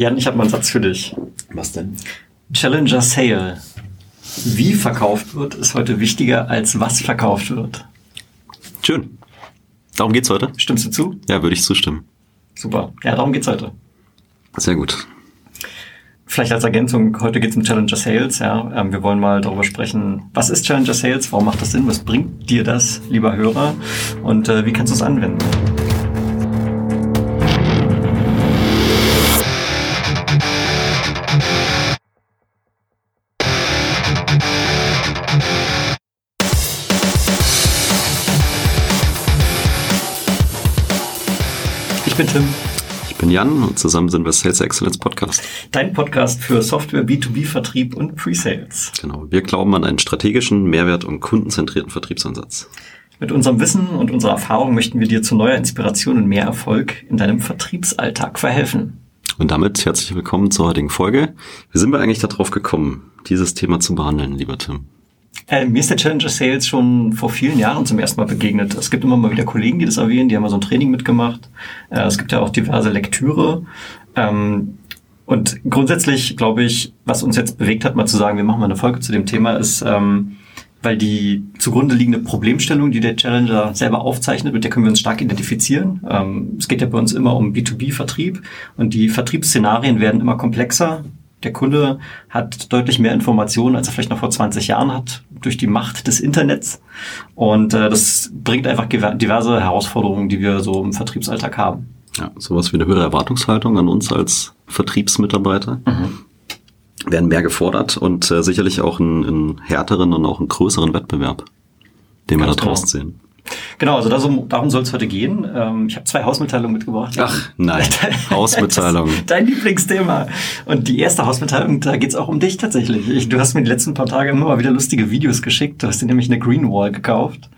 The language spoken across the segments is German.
Jan, ich habe mal einen Satz für dich. Was denn? Challenger Sale. Wie verkauft wird, ist heute wichtiger als was verkauft wird. Schön. Darum geht's heute? Stimmst du zu? Ja, würde ich zustimmen. Super. Ja, darum geht's heute. Sehr gut. Vielleicht als Ergänzung, heute geht es um Challenger Sales. Ja. Ähm, wir wollen mal darüber sprechen, was ist Challenger Sales, warum macht das Sinn, was bringt dir das, lieber Hörer, und äh, wie kannst du es anwenden? Bin Jan und zusammen sind wir Sales Excellence Podcast. Dein Podcast für Software, B2B-Vertrieb und Pre-Sales. Genau. Wir glauben an einen strategischen, mehrwert- und kundenzentrierten Vertriebsansatz. Mit unserem Wissen und unserer Erfahrung möchten wir dir zu neuer Inspiration und mehr Erfolg in deinem Vertriebsalltag verhelfen. Und damit herzlich willkommen zur heutigen Folge. Wie sind wir eigentlich darauf gekommen, dieses Thema zu behandeln, lieber Tim? Äh, mir ist der Challenger Sales schon vor vielen Jahren zum ersten Mal begegnet. Es gibt immer mal wieder Kollegen, die das erwähnen, die haben mal so ein Training mitgemacht. Äh, es gibt ja auch diverse Lektüre. Ähm, und grundsätzlich glaube ich, was uns jetzt bewegt hat, mal zu sagen, wir machen mal eine Folge zu dem Thema, ist, ähm, weil die zugrunde liegende Problemstellung, die der Challenger selber aufzeichnet, mit der können wir uns stark identifizieren. Ähm, es geht ja bei uns immer um B2B-Vertrieb und die Vertriebsszenarien werden immer komplexer. Der Kunde hat deutlich mehr Informationen, als er vielleicht noch vor 20 Jahren hat, durch die Macht des Internets. Und äh, das bringt einfach diverse Herausforderungen, die wir so im Vertriebsalltag haben. Ja, sowas wie eine höhere Erwartungshaltung an uns als Vertriebsmitarbeiter. Mhm. Werden mehr gefordert und äh, sicherlich auch einen, einen härteren und auch einen größeren Wettbewerb, den wir Ganz da draußen genau. sehen. Genau, also darum, darum soll es heute gehen. Ähm, ich habe zwei Hausmitteilungen mitgebracht. Ach nein, Hausmitteilung. Das ist Dein Lieblingsthema. Und die erste Hausmitteilung, da geht's auch um dich tatsächlich. Ich, du hast mir die letzten paar Tage immer mal wieder lustige Videos geschickt. Du hast dir nämlich eine Green Wall gekauft.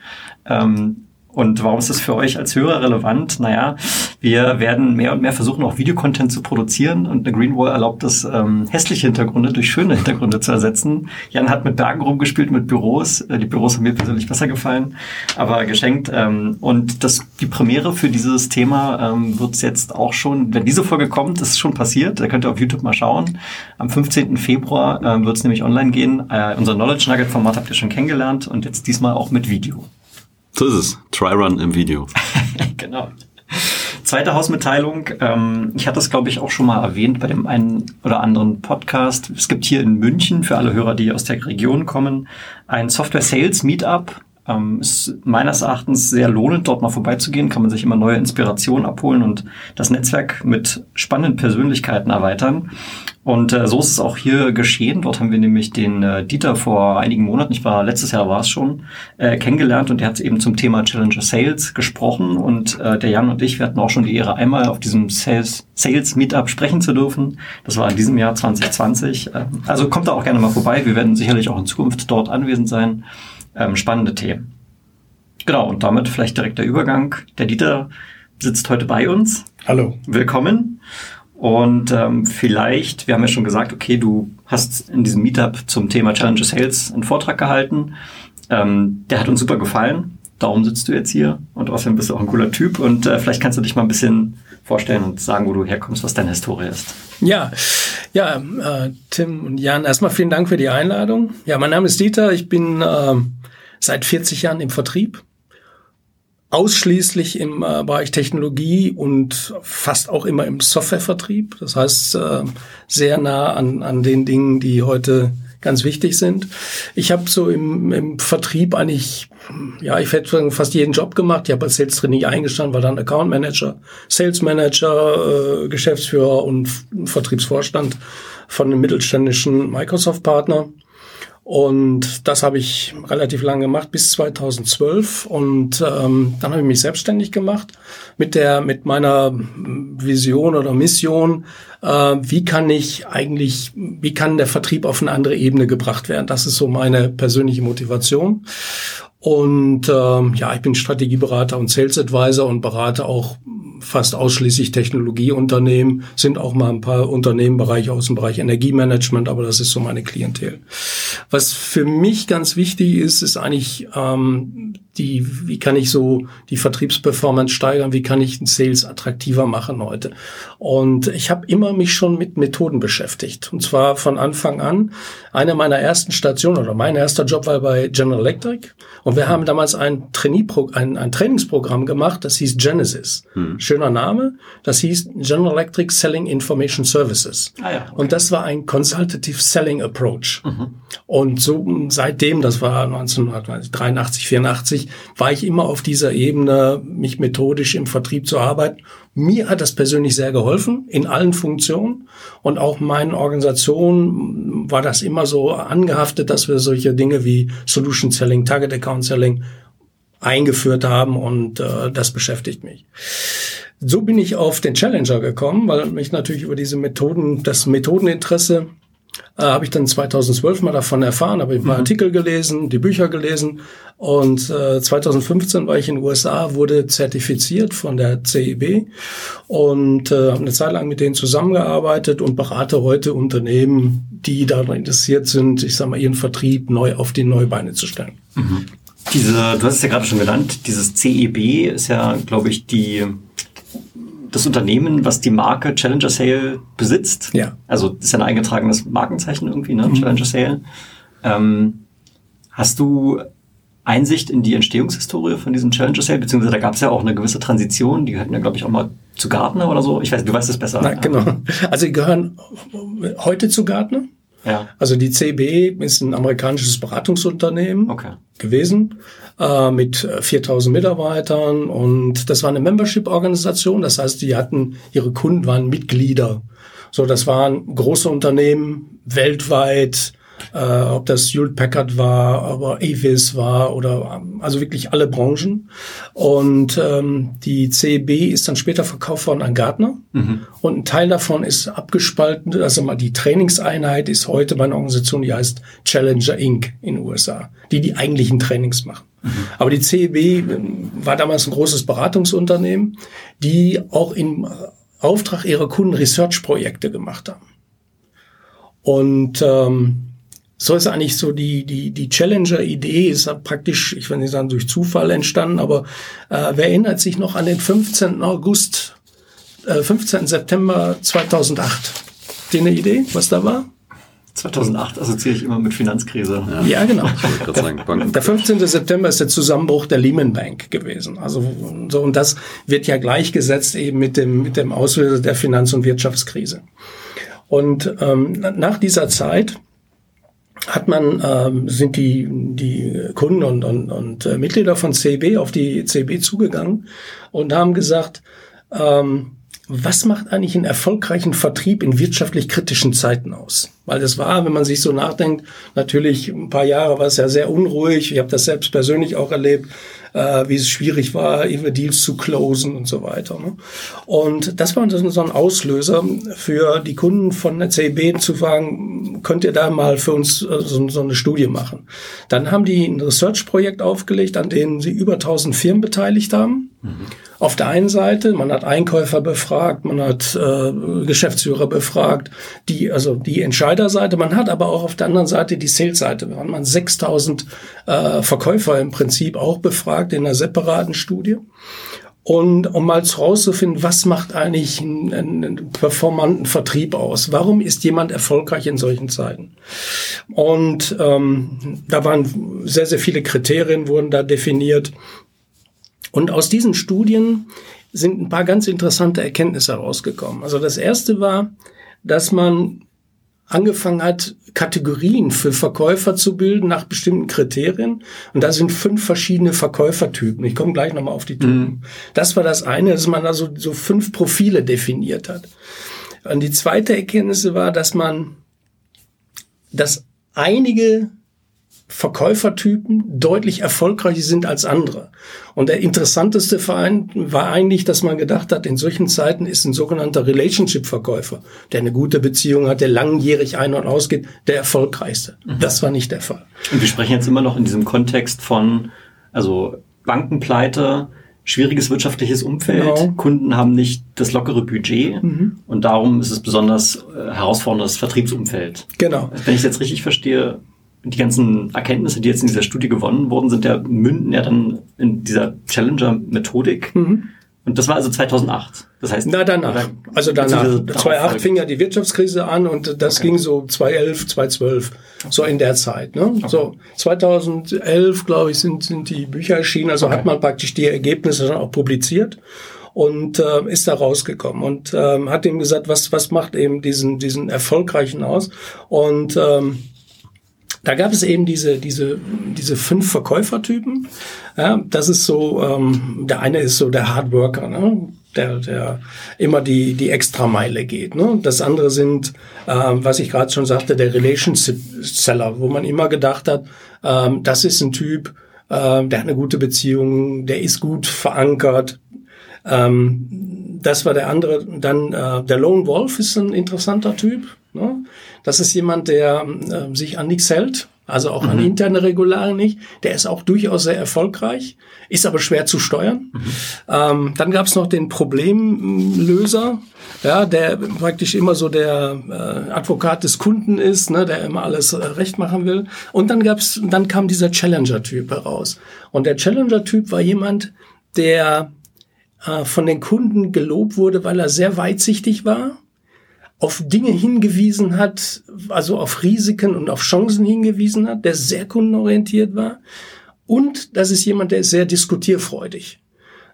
Ähm, und warum ist das für euch als Hörer relevant? Naja, wir werden mehr und mehr versuchen, auch Videocontent zu produzieren und eine Greenwall erlaubt es, ähm, hässliche Hintergründe durch schöne Hintergründe zu ersetzen. Jan hat mit Bergen rumgespielt, mit Büros. Äh, die Büros haben mir persönlich besser gefallen, aber geschenkt. Ähm, und das, die Premiere für dieses Thema ähm, wird jetzt auch schon, wenn diese Folge kommt, ist schon passiert. Da könnt ihr auf YouTube mal schauen. Am 15. Februar äh, wird es nämlich online gehen. Äh, unser Knowledge Nugget Format habt ihr schon kennengelernt und jetzt diesmal auch mit Video. So ist es. Try Run im Video. genau. Zweite Hausmitteilung. Ähm, ich hatte es, glaube ich, auch schon mal erwähnt bei dem einen oder anderen Podcast. Es gibt hier in München, für alle Hörer, die aus der Region kommen, ein Software Sales Meetup. Ähm, ist meines Erachtens sehr lohnend, dort mal vorbeizugehen. Kann man sich immer neue Inspirationen abholen und das Netzwerk mit spannenden Persönlichkeiten erweitern. Und äh, so ist es auch hier geschehen. Dort haben wir nämlich den äh, Dieter vor einigen Monaten, ich war letztes Jahr war es schon, äh, kennengelernt und der hat eben zum Thema Challenger Sales gesprochen und äh, der Jan und ich, wir hatten auch schon die Ehre, einmal auf diesem Sales, Sales Meetup sprechen zu dürfen. Das war in diesem Jahr 2020. Ähm, also kommt da auch gerne mal vorbei. Wir werden sicherlich auch in Zukunft dort anwesend sein. Ähm, spannende Themen. Genau, und damit vielleicht direkt der Übergang. Der Dieter sitzt heute bei uns. Hallo. Willkommen. Und ähm, vielleicht, wir haben ja schon gesagt, okay, du hast in diesem Meetup zum Thema Challenger Sales einen Vortrag gehalten. Ähm, der hat uns super gefallen. Darum sitzt du jetzt hier und außerdem bist du auch ein cooler Typ. Und äh, vielleicht kannst du dich mal ein bisschen vorstellen und sagen, wo du herkommst, was deine Historie ist. Ja, ja, äh, Tim und Jan, erstmal vielen Dank für die Einladung. Ja, mein Name ist Dieter. Ich bin äh, seit 40 Jahren im Vertrieb ausschließlich im äh, Bereich Technologie und fast auch immer im Softwarevertrieb. Das heißt, äh, sehr nah an, an den Dingen, die heute ganz wichtig sind. Ich habe so im, im Vertrieb eigentlich, ja, ich hätte fast jeden Job gemacht. Ich habe als Sales Trainee eingestanden, war dann Account Manager, Sales Manager, äh, Geschäftsführer und Vertriebsvorstand von einem mittelständischen Microsoft-Partner. Und das habe ich relativ lange gemacht, bis 2012. Und ähm, dann habe ich mich selbstständig gemacht mit der, mit meiner Vision oder Mission. Äh, wie kann ich eigentlich, wie kann der Vertrieb auf eine andere Ebene gebracht werden? Das ist so meine persönliche Motivation. Und ähm, ja, ich bin Strategieberater und Sales Advisor und berate auch fast ausschließlich Technologieunternehmen, sind auch mal ein paar Unternehmenbereiche aus dem Bereich Energiemanagement, aber das ist so meine Klientel. Was für mich ganz wichtig ist, ist eigentlich ähm, die, wie kann ich so die Vertriebsperformance steigern, wie kann ich den Sales attraktiver machen heute. Und ich habe immer mich schon mit Methoden beschäftigt. Und zwar von Anfang an. Eine meiner ersten Stationen oder mein erster Job war bei General Electric. Und wir haben damals ein, Trainee ein, ein Trainingsprogramm gemacht, das hieß Genesis. Hm. Schöner Name. Das hieß General Electric Selling Information Services. Ah ja, okay. Und das war ein Consultative Selling Approach. Mhm. Und so seitdem, das war 1983, 84, ich, war ich immer auf dieser Ebene, mich methodisch im Vertrieb zu arbeiten. Mir hat das persönlich sehr geholfen, in allen Funktionen. Und auch meinen Organisationen war das immer so angehaftet, dass wir solche Dinge wie Solution Selling, Target Account Selling eingeführt haben und äh, das beschäftigt mich. So bin ich auf den Challenger gekommen, weil mich natürlich über diese Methoden, das Methodeninteresse äh, habe ich dann 2012 mal davon erfahren, habe ich paar mhm. Artikel gelesen, die Bücher gelesen und äh, 2015 war ich in den USA, wurde zertifiziert von der CEB und äh, habe eine Zeit lang mit denen zusammengearbeitet und berate heute Unternehmen, die daran interessiert sind, ich sage mal, ihren Vertrieb neu auf die neue Beine zu stellen. Mhm. Diese, du hast es ja gerade schon genannt, dieses CEB ist ja, glaube ich, die das Unternehmen, was die Marke Challenger Sale besitzt. Ja. Also ist ja ein eingetragenes Markenzeichen irgendwie, ne? Mhm. Challenger Sale. Ähm, hast du Einsicht in die Entstehungshistorie von diesem Challenger Sale, beziehungsweise da gab es ja auch eine gewisse Transition, die gehörten ja, glaube ich, auch mal zu Gartner oder so. Ich weiß, du weißt es besser. Na, genau. Also die gehören heute zu Gartner. Ja. Also die CB ist ein amerikanisches Beratungsunternehmen okay. gewesen äh, mit 4000 Mitarbeitern und das war eine Membership-Organisation. Das heißt, die hatten ihre Kunden waren Mitglieder. So, das waren große Unternehmen weltweit äh, ob das Hewlett Packard war, aber Avis war oder also wirklich alle Branchen. Und ähm, die CEB ist dann später verkauft worden an Gartner mhm. und ein Teil davon ist abgespalten. Also mal die Trainingseinheit ist heute bei einer Organisation, die heißt Challenger Inc. in den USA, die die eigentlichen Trainings machen. Mhm. Aber die CEB ähm, war damals ein großes Beratungsunternehmen, die auch im Auftrag ihrer Kunden Research-Projekte gemacht haben. Und ähm, so ist eigentlich so die, die, die Challenger-Idee ist praktisch, ich will nicht sagen durch Zufall entstanden, aber äh, wer erinnert sich noch an den 15. August, äh, 15. September 2008? Die eine Idee, was da war? 2008 assoziiere ich immer mit Finanzkrise. Ja, ja genau. Sagen, der 15. September ist der Zusammenbruch der Lehman Bank gewesen. Also so und das wird ja gleichgesetzt eben mit dem mit dem Auslöser der Finanz- und Wirtschaftskrise. Und ähm, nach dieser Zeit hat man, ähm, sind die, die Kunden und, und, und äh, Mitglieder von CB auf die CB zugegangen und haben gesagt, ähm, was macht eigentlich einen erfolgreichen Vertrieb in wirtschaftlich kritischen Zeiten aus? Weil das war, wenn man sich so nachdenkt, natürlich ein paar Jahre war es ja sehr unruhig. Ich habe das selbst persönlich auch erlebt äh, wie es schwierig war, Deals zu closen und so weiter. Ne? Und das war so ein Auslöser für die Kunden von der CB zu fragen, könnt ihr da mal für uns äh, so, so, eine Studie machen? Dann haben die ein Research-Projekt aufgelegt, an dem sie über 1000 Firmen beteiligt haben. Auf der einen Seite, man hat Einkäufer befragt, man hat äh, Geschäftsführer befragt, die, also die Entscheiderseite, man hat aber auch auf der anderen Seite die Sales-Seite. Man hat 6000 äh, Verkäufer im Prinzip auch befragt in einer separaten Studie. Und um mal rauszufinden, was macht eigentlich einen, einen performanten Vertrieb aus? Warum ist jemand erfolgreich in solchen Zeiten? Und ähm, da waren sehr, sehr viele Kriterien, wurden da definiert. Und aus diesen Studien sind ein paar ganz interessante Erkenntnisse herausgekommen. Also das erste war, dass man angefangen hat, Kategorien für Verkäufer zu bilden nach bestimmten Kriterien. Und da sind fünf verschiedene Verkäufertypen. Ich komme gleich nochmal auf die Typen. Mhm. Das war das eine, dass man also so fünf Profile definiert hat. Und die zweite Erkenntnis war, dass man, dass einige Verkäufertypen deutlich erfolgreicher sind als andere. Und der interessanteste Verein war eigentlich, dass man gedacht hat, in solchen Zeiten ist ein sogenannter Relationship-Verkäufer, der eine gute Beziehung hat, der langjährig ein- und ausgeht, der erfolgreichste. Mhm. Das war nicht der Fall. Und wir sprechen jetzt immer noch in diesem Kontext von, also Bankenpleite, schwieriges wirtschaftliches Umfeld. Genau. Kunden haben nicht das lockere Budget Mhm. und darum ist es besonders äh, herausforderndes Vertriebsumfeld. Genau. Wenn ich es jetzt richtig verstehe, die ganzen Erkenntnisse, die jetzt in dieser Studie gewonnen wurden, sind ja münden ja dann in dieser Challenger-Methodik. Und das war also 2008. Das heißt, Mhm. Na, danach. Also danach. beziehungsweise darauf 2008 folgend. fing ja die Wirtschaftskrise an und das ging so 2011, 2012, so in der Zeit. Ne? So 2011, glaube ich, sind, sind die Bücher erschienen. Also hat man praktisch die Ergebnisse dann auch publiziert und äh, ist da rausgekommen und ähm, hat ihm gesagt, was, was macht eben diesen, diesen erfolgreichen aus. Und ähm, da gab es eben diese, diese, diese fünf Verkäufertypen. Ja, das ist so, ähm, der eine ist so der Hardworker, ne? der, der immer die, die Extrameile geht. Ne? Das andere sind, ähm, was ich gerade schon sagte, der Relationship Seller, wo man immer gedacht hat, ähm, das ist ein Typ, ähm, der hat eine gute Beziehung, der ist gut verankert, ähm, das war der andere. Dann äh, der Lone Wolf ist ein interessanter Typ. Ne? Das ist jemand, der äh, sich an nichts hält, also auch an interne Regularien nicht. Der ist auch durchaus sehr erfolgreich, ist aber schwer zu steuern. Ähm, dann gab es noch den Problemlöser, ja, der praktisch immer so der äh, Advokat des Kunden ist, ne, der immer alles äh, recht machen will. Und dann gab's, dann kam dieser Challenger-Typ heraus. Und der Challenger-Typ war jemand, der äh, von den Kunden gelobt wurde, weil er sehr weitsichtig war, auf Dinge hingewiesen hat, also auf Risiken und auf Chancen hingewiesen hat, der sehr kundenorientiert war. Und das ist jemand, der ist sehr diskutierfreudig.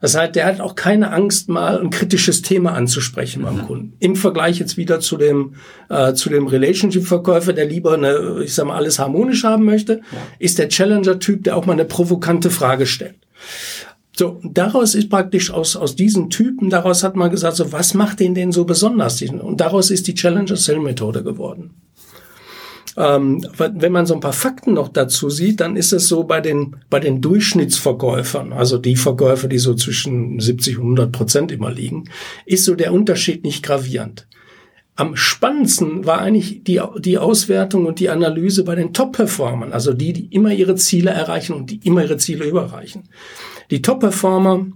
Das heißt, der hat auch keine Angst, mal ein kritisches Thema anzusprechen beim Kunden. Im Vergleich jetzt wieder zu dem, äh, zu dem Relationship-Verkäufer, der lieber eine, ich sag mal, alles harmonisch haben möchte, ist der Challenger-Typ, der auch mal eine provokante Frage stellt. So, daraus ist praktisch aus, aus diesen Typen, daraus hat man gesagt, so, was macht den denn so besonders? Und daraus ist die Challenger Cell Methode geworden. Ähm, wenn man so ein paar Fakten noch dazu sieht, dann ist es so bei den, bei den Durchschnittsverkäufern, also die Verkäufer, die so zwischen 70 und 100 Prozent immer liegen, ist so der Unterschied nicht gravierend. Am spannendsten war eigentlich die, die Auswertung und die Analyse bei den Top-Performern, also die, die immer ihre Ziele erreichen und die immer ihre Ziele überreichen. Die Top-Performer,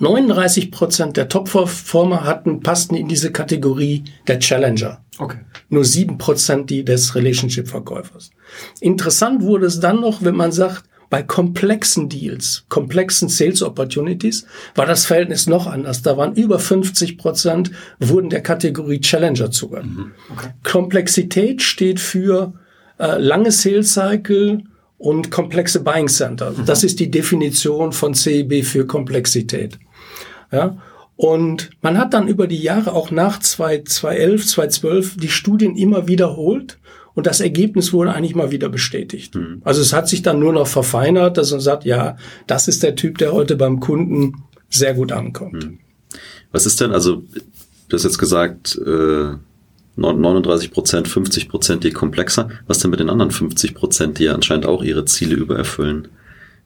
39 Prozent der Top-Performer hatten, passten in diese Kategorie der Challenger. Okay. Nur sieben Prozent die des Relationship-Verkäufers. Interessant wurde es dann noch, wenn man sagt, bei komplexen Deals, komplexen Sales Opportunities, war das Verhältnis noch anders. Da waren über 50 Prozent wurden der Kategorie Challenger zugeordnet. Okay. Komplexität steht für äh, lange Sales Cycle und komplexe Buying Center. Das ist die Definition von CIB für Komplexität. Ja. Und man hat dann über die Jahre auch nach 2011, 2012 die Studien immer wiederholt und das Ergebnis wurde eigentlich mal wieder bestätigt. Mhm. Also es hat sich dann nur noch verfeinert, dass man sagt, ja, das ist der Typ, der heute beim Kunden sehr gut ankommt. Mhm. Was ist denn, also du hast jetzt gesagt, äh, 39 Prozent, 50 Prozent die komplexer. Was denn mit den anderen 50 Prozent, die ja anscheinend auch ihre Ziele übererfüllen?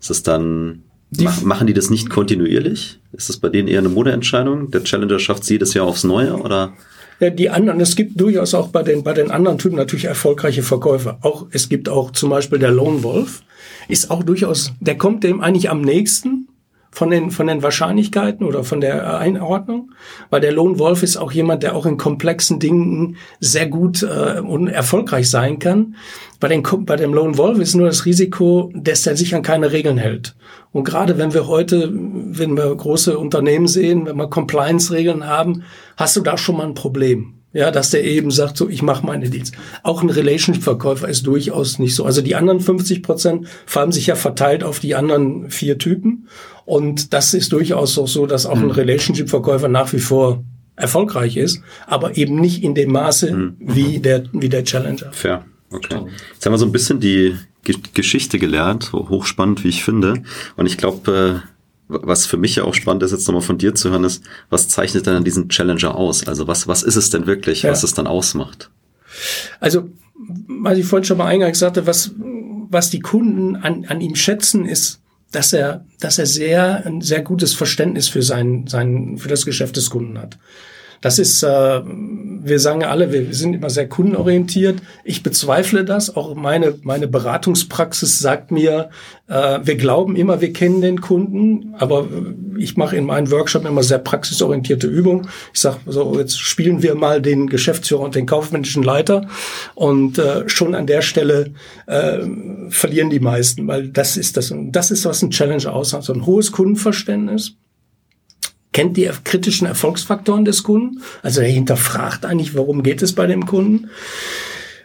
Ist das dann, Die- mach, machen die das nicht kontinuierlich? Ist das bei denen eher eine Modeentscheidung? Der Challenger schafft es jedes Jahr aufs Neue oder? Ja, die anderen, es gibt durchaus auch bei den, bei den anderen Typen natürlich erfolgreiche Verkäufer. Auch, es gibt auch zum Beispiel der Lone Wolf, ist auch durchaus, der kommt dem eigentlich am nächsten von den, von den Wahrscheinlichkeiten oder von der Einordnung, weil der Lone Wolf ist auch jemand, der auch in komplexen Dingen sehr gut äh, und erfolgreich sein kann. Bei, den, bei dem Lone Wolf ist nur das Risiko, dass er sich an keine Regeln hält. Und gerade wenn wir heute, wenn wir große Unternehmen sehen, wenn wir Compliance-Regeln haben, hast du da schon mal ein Problem. Ja, dass der eben sagt, so, ich mache meine Deals. Auch ein Relationship-Verkäufer ist durchaus nicht so. Also die anderen 50 Prozent haben sich ja verteilt auf die anderen vier Typen. Und das ist durchaus auch so, dass auch ein Relationship-Verkäufer nach wie vor erfolgreich ist, aber eben nicht in dem Maße wie der, wie der Challenger. Fair. Okay. Jetzt haben wir so ein bisschen die Ge Geschichte gelernt, hochspannend, wie ich finde. Und ich glaube, äh, was für mich ja auch spannend ist, jetzt nochmal von dir zu hören, ist, was zeichnet denn an diesen Challenger aus? Also was, was ist es denn wirklich, Ja. was es dann ausmacht? Also, was ich vorhin schon mal eingangs sagte, was, was die Kunden an, an ihm schätzen, ist, dass er, dass er sehr, ein sehr gutes Verständnis für sein, sein, für das Geschäft des Kunden hat. Das ist, äh, wir sagen alle, wir sind immer sehr kundenorientiert. Ich bezweifle das. Auch meine, meine Beratungspraxis sagt mir, äh, wir glauben immer, wir kennen den Kunden, aber ich mache in meinen Workshop immer sehr praxisorientierte Übungen. Ich sage, so, jetzt spielen wir mal den Geschäftsführer und den kaufmännischen Leiter. Und äh, schon an der Stelle äh, verlieren die meisten, weil das ist das, das ist, was ein Challenge ausmacht. So ein hohes Kundenverständnis kennt die kritischen Erfolgsfaktoren des Kunden. Also er hinterfragt eigentlich, warum geht es bei dem Kunden.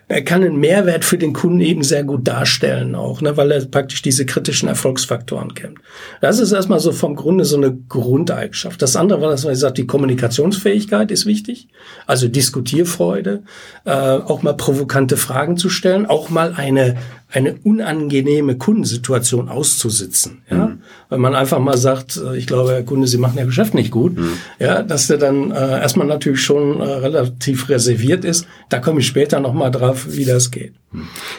Er kann einen Mehrwert für den Kunden eben sehr gut darstellen auch, ne, weil er praktisch diese kritischen Erfolgsfaktoren kennt. Das ist erstmal so vom Grunde so eine Grundeigenschaft. Das andere war, dass man sagt, die Kommunikationsfähigkeit ist wichtig, also Diskutierfreude, äh, auch mal provokante Fragen zu stellen, auch mal eine eine unangenehme Kundensituation auszusitzen. Ja? Mhm. Wenn man einfach mal sagt, äh, ich glaube, Herr Kunde, Sie machen Ihr Geschäft nicht gut, mhm. ja, dass der dann äh, erstmal natürlich schon äh, relativ reserviert ist. Da komme ich später nochmal drauf, wie das geht.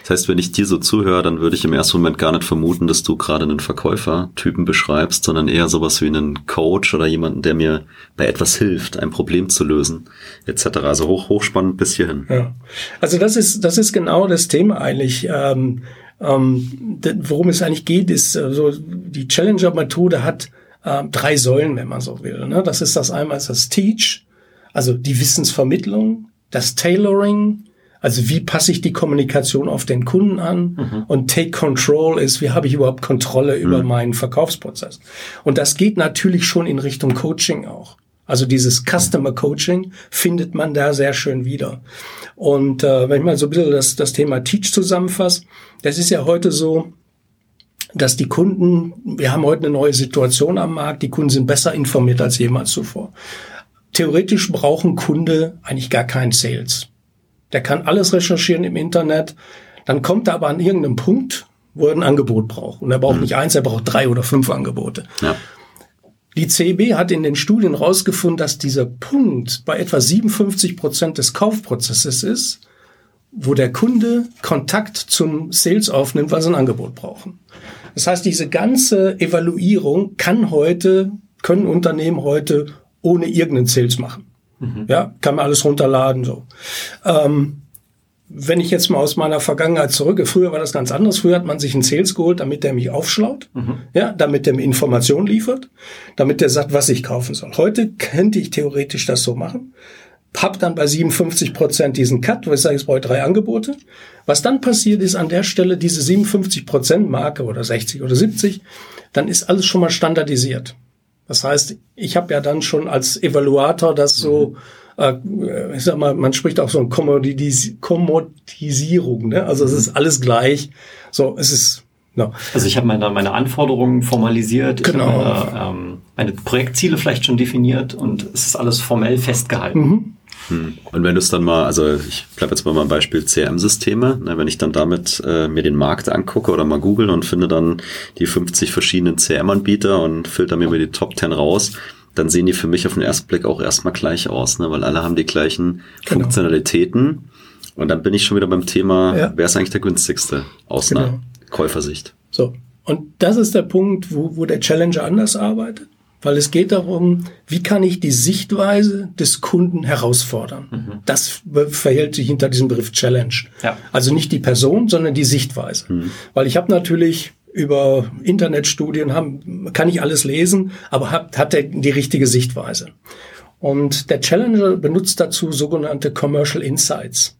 Das heißt, wenn ich dir so zuhöre, dann würde ich im ersten Moment gar nicht vermuten, dass du gerade einen Verkäufertypen beschreibst, sondern eher sowas wie einen Coach oder jemanden, der mir bei etwas hilft, ein Problem zu lösen, etc. Also hoch, hochspannend bis hierhin. Ja. Also das ist, das ist genau das Thema eigentlich. Ähm, ähm, worum es eigentlich geht, ist, also die Challenger-Methode hat äh, drei Säulen, wenn man so will. Ne? Das ist das einmal das Teach, also die Wissensvermittlung, das Tailoring also wie passe ich die Kommunikation auf den Kunden an? Mhm. Und Take Control ist, wie habe ich überhaupt Kontrolle über mhm. meinen Verkaufsprozess? Und das geht natürlich schon in Richtung Coaching auch. Also dieses Customer Coaching findet man da sehr schön wieder. Und äh, wenn ich mal so ein bisschen das, das Thema Teach zusammenfasse, das ist ja heute so, dass die Kunden, wir haben heute eine neue Situation am Markt, die Kunden sind besser informiert als jemals zuvor. Theoretisch brauchen Kunde eigentlich gar keinen Sales. Der kann alles recherchieren im Internet. Dann kommt er aber an irgendeinem Punkt, wo er ein Angebot braucht. Und er braucht mhm. nicht eins, er braucht drei oder fünf Angebote. Ja. Die CB hat in den Studien herausgefunden, dass dieser Punkt bei etwa 57 Prozent des Kaufprozesses ist, wo der Kunde Kontakt zum Sales aufnimmt, weil sie ein Angebot brauchen. Das heißt, diese ganze Evaluierung kann heute, können Unternehmen heute ohne irgendeinen Sales machen. Mhm. Ja, kann man alles runterladen, so. Ähm, wenn ich jetzt mal aus meiner Vergangenheit zurückgehe, früher war das ganz anders. Früher hat man sich einen Sales geholt, damit der mich aufschlaut, mhm. ja, damit der mir Informationen liefert, damit der sagt, was ich kaufen soll. Heute könnte ich theoretisch das so machen, hab dann bei 57 Prozent diesen Cut, wo ich sage, ich brauche drei Angebote. Was dann passiert ist an der Stelle, diese 57 Prozent Marke oder 60 oder 70, dann ist alles schon mal standardisiert. Das heißt, ich habe ja dann schon als Evaluator das so, mhm. äh, ich sag mal, man spricht auch so eine Kommodis Kommodisierung, ne? Also es ist alles gleich. So, es ist No. Also ich habe meine, meine Anforderungen formalisiert, genau. meine, ähm, meine Projektziele vielleicht schon definiert und es ist alles formell festgehalten. Mhm. Hm. Und wenn du es dann mal, also ich bleibe jetzt mal beim Beispiel CRM-Systeme, ne, wenn ich dann damit äh, mir den Markt angucke oder mal google und finde dann die 50 verschiedenen CRM-Anbieter und filter mir über die Top 10 raus, dann sehen die für mich auf den ersten Blick auch erstmal gleich aus, ne, weil alle haben die gleichen genau. Funktionalitäten. Und dann bin ich schon wieder beim Thema, ja. wer ist eigentlich der günstigste aus genau. einer Käufersicht. So. Und das ist der Punkt, wo, wo der Challenger anders arbeitet weil es geht darum, wie kann ich die Sichtweise des Kunden herausfordern. Mhm. Das verhält sich hinter diesem Begriff Challenge. Ja. Also nicht die Person, sondern die Sichtweise. Mhm. Weil ich habe natürlich über Internetstudien haben, kann ich alles lesen, aber hat, hat er die richtige Sichtweise. Und der Challenger benutzt dazu sogenannte Commercial Insights.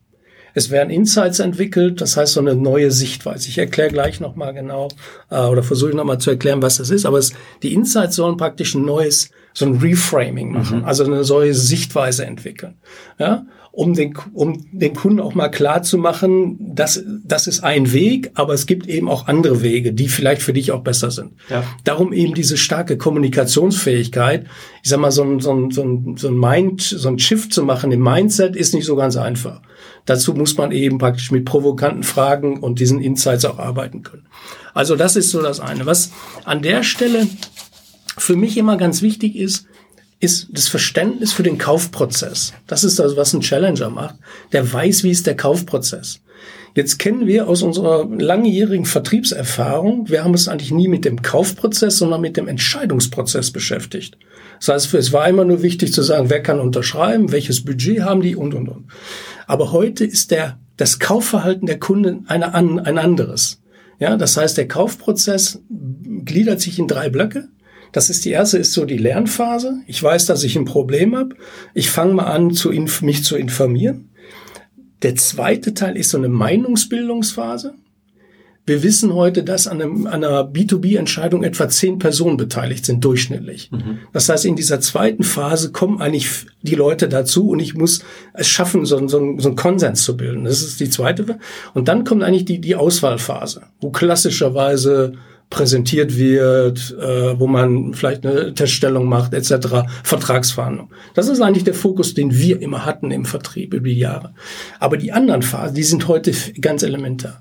Es werden Insights entwickelt, das heißt so eine neue Sichtweise. Ich erkläre gleich nochmal genau äh, oder versuche nochmal zu erklären, was das ist. Aber es, die Insights sollen praktisch ein neues, so ein Reframing machen, mhm. also eine neue Sichtweise entwickeln. Ja? Um den, um den Kunden auch mal klar zu machen, dass das ist ein Weg, aber es gibt eben auch andere Wege, die vielleicht für dich auch besser sind. Ja. Darum eben diese starke Kommunikationsfähigkeit. Ich sag mal, so ein, so ein, so ein, so ein Mind, so ein Shift zu machen im Mindset ist nicht so ganz einfach. Dazu muss man eben praktisch mit provokanten Fragen und diesen Insights auch arbeiten können. Also das ist so das eine. Was an der Stelle für mich immer ganz wichtig ist, ist das Verständnis für den Kaufprozess. Das ist das, was ein Challenger macht. Der weiß, wie ist der Kaufprozess. Jetzt kennen wir aus unserer langjährigen Vertriebserfahrung, wir haben uns eigentlich nie mit dem Kaufprozess, sondern mit dem Entscheidungsprozess beschäftigt. Das heißt, es war immer nur wichtig zu sagen, wer kann unterschreiben, welches Budget haben die und, und, und. Aber heute ist der, das Kaufverhalten der Kunden eine, ein anderes. Ja, das heißt, der Kaufprozess gliedert sich in drei Blöcke. Das ist die erste, ist so die Lernphase. Ich weiß, dass ich ein Problem habe. Ich fange mal an, zu mich zu informieren. Der zweite Teil ist so eine Meinungsbildungsphase. Wir wissen heute, dass an, einem, an einer B2B-Entscheidung etwa zehn Personen beteiligt sind, durchschnittlich. Mhm. Das heißt, in dieser zweiten Phase kommen eigentlich die Leute dazu und ich muss es schaffen, so, so, so einen Konsens zu bilden. Das ist die zweite. Und dann kommt eigentlich die, die Auswahlphase, wo klassischerweise präsentiert wird, äh, wo man vielleicht eine Teststellung macht, etc., Vertragsverhandlung. Das ist eigentlich der Fokus, den wir immer hatten im Vertrieb über die Jahre. Aber die anderen Phasen, die sind heute ganz elementar.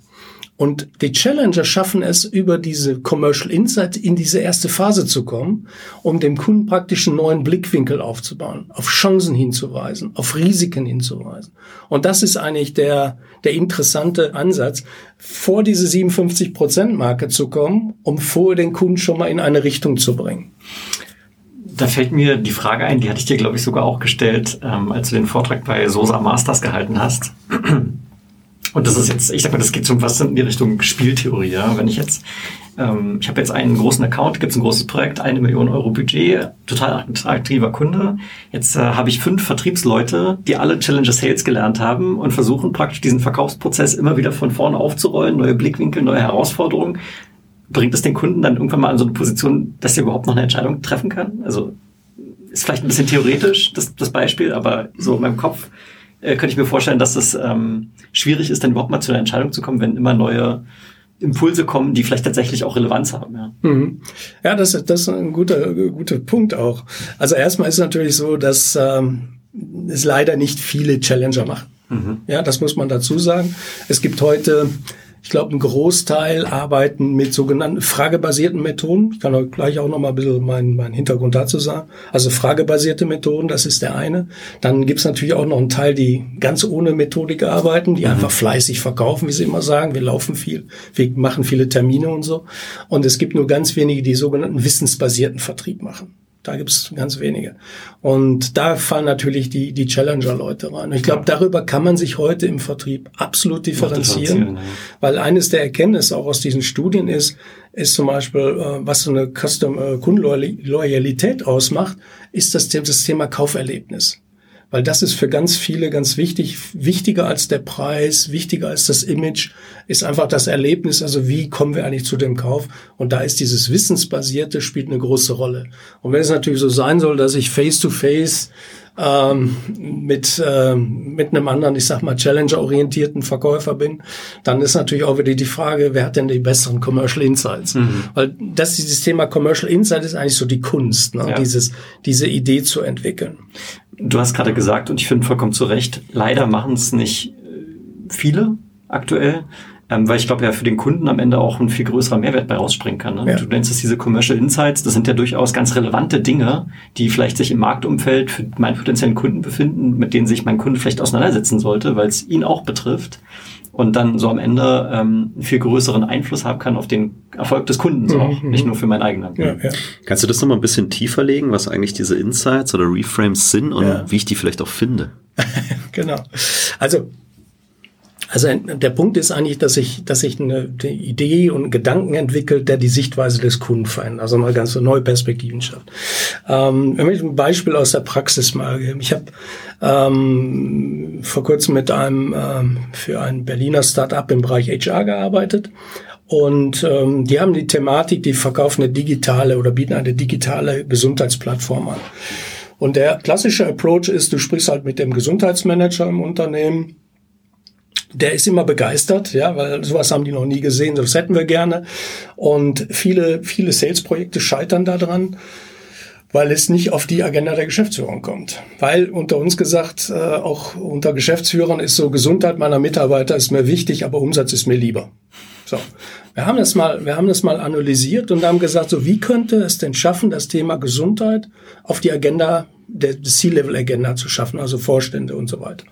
Und die Challenger schaffen es, über diese Commercial Insight in diese erste Phase zu kommen, um dem Kunden praktisch einen neuen Blickwinkel aufzubauen, auf Chancen hinzuweisen, auf Risiken hinzuweisen. Und das ist eigentlich der, der interessante Ansatz, vor diese 57-Prozent-Marke zu kommen, um vor den Kunden schon mal in eine Richtung zu bringen. Da fällt mir die Frage ein, die hatte ich dir, glaube ich, sogar auch gestellt, ähm, als du den Vortrag bei Sosa Masters gehalten hast. Und das ist jetzt, ich sag mal, das geht schon fast in die Richtung Spieltheorie. Ja? Wenn ich jetzt, ähm, ich habe jetzt einen großen Account, gibt es ein großes Projekt, eine Million Euro Budget, total aktiver Kunde. Jetzt äh, habe ich fünf Vertriebsleute, die alle Challenger Sales gelernt haben und versuchen praktisch diesen Verkaufsprozess immer wieder von vorne aufzurollen, neue Blickwinkel, neue Herausforderungen. Bringt es den Kunden dann irgendwann mal an so eine Position, dass er überhaupt noch eine Entscheidung treffen kann? Also ist vielleicht ein bisschen theoretisch, das, das Beispiel, aber so in meinem Kopf äh, könnte ich mir vorstellen, dass es ähm, schwierig ist, dann überhaupt mal zu einer Entscheidung zu kommen, wenn immer neue Impulse kommen, die vielleicht tatsächlich auch Relevanz haben. Ja, mhm. ja das, das ist ein guter, guter Punkt auch. Also erstmal ist es natürlich so, dass ähm, es leider nicht viele Challenger machen. Mhm. Ja, das muss man dazu sagen. Es gibt heute ich glaube, ein Großteil arbeiten mit sogenannten fragebasierten Methoden. Ich kann euch gleich auch noch mal ein bisschen meinen, meinen Hintergrund dazu sagen. Also fragebasierte Methoden, das ist der eine. Dann gibt's natürlich auch noch einen Teil, die ganz ohne Methodik arbeiten, die mhm. einfach fleißig verkaufen, wie sie immer sagen. Wir laufen viel, wir machen viele Termine und so. Und es gibt nur ganz wenige, die sogenannten wissensbasierten Vertrieb machen. Da gibt's ganz wenige. Und da fallen natürlich die, die Challenger-Leute rein. Ich glaube, darüber kann man sich heute im Vertrieb absolut differenzieren, weil eines der Erkenntnisse auch aus diesen Studien ist, ist zum Beispiel, äh, was so eine Custom äh, ausmacht, ist das, das Thema Kauferlebnis. Weil das ist für ganz viele ganz wichtig. Wichtiger als der Preis, wichtiger als das Image ist einfach das Erlebnis. Also wie kommen wir eigentlich zu dem Kauf? Und da ist dieses Wissensbasierte spielt eine große Rolle. Und wenn es natürlich so sein soll, dass ich face to face ähm, mit, ähm, mit einem anderen, ich sag mal, Challenger-orientierten Verkäufer bin, dann ist natürlich auch wieder die Frage, wer hat denn die besseren Commercial Insights? Mhm. Weil das dieses Thema Commercial Insight ist eigentlich so die Kunst, ne? Ja. dieses, diese Idee zu entwickeln. Du hast gerade gesagt, und ich finde vollkommen zu Recht, leider machen es nicht äh, viele aktuell, ähm, weil ich glaube ja für den Kunden am Ende auch ein viel größerer Mehrwert bei rausspringen kann. Ne? Ja. Du nennst es diese Commercial Insights, das sind ja durchaus ganz relevante Dinge, die vielleicht sich im Marktumfeld für meinen potenziellen Kunden befinden, mit denen sich mein Kunde vielleicht auseinandersetzen sollte, weil es ihn auch betrifft und dann so am Ende ähm, einen viel größeren Einfluss haben kann auf den Erfolg des Kundens mhm. auch, nicht nur für meinen eigenen. Ja, ja. Kannst du das nochmal ein bisschen tiefer legen, was eigentlich diese Insights oder Reframes sind und ja. wie ich die vielleicht auch finde? genau. Also also der Punkt ist eigentlich, dass ich, dass ich eine, eine Idee und einen Gedanken entwickelt, der die Sichtweise des Kunden verändert, also mal ganz neue Perspektiven schafft. Ähm, wenn ich ein Beispiel aus der Praxis mal geben. Ich habe ähm, vor kurzem mit einem ähm, für ein Berliner Start-up im Bereich HR gearbeitet und ähm, die haben die Thematik, die verkaufen eine digitale oder bieten eine digitale Gesundheitsplattform an. Und der klassische Approach ist, du sprichst halt mit dem Gesundheitsmanager im Unternehmen der ist immer begeistert, ja, weil sowas haben die noch nie gesehen, das hätten wir gerne. Und viele, viele Sales-Projekte scheitern daran, weil es nicht auf die Agenda der Geschäftsführung kommt. Weil unter uns gesagt, äh, auch unter Geschäftsführern ist so Gesundheit meiner Mitarbeiter ist mir wichtig, aber Umsatz ist mir lieber. So. Wir haben das mal, wir haben das mal analysiert und haben gesagt, so wie könnte es denn schaffen, das Thema Gesundheit auf die Agenda der C-Level-Agenda zu schaffen, also Vorstände und so weiter.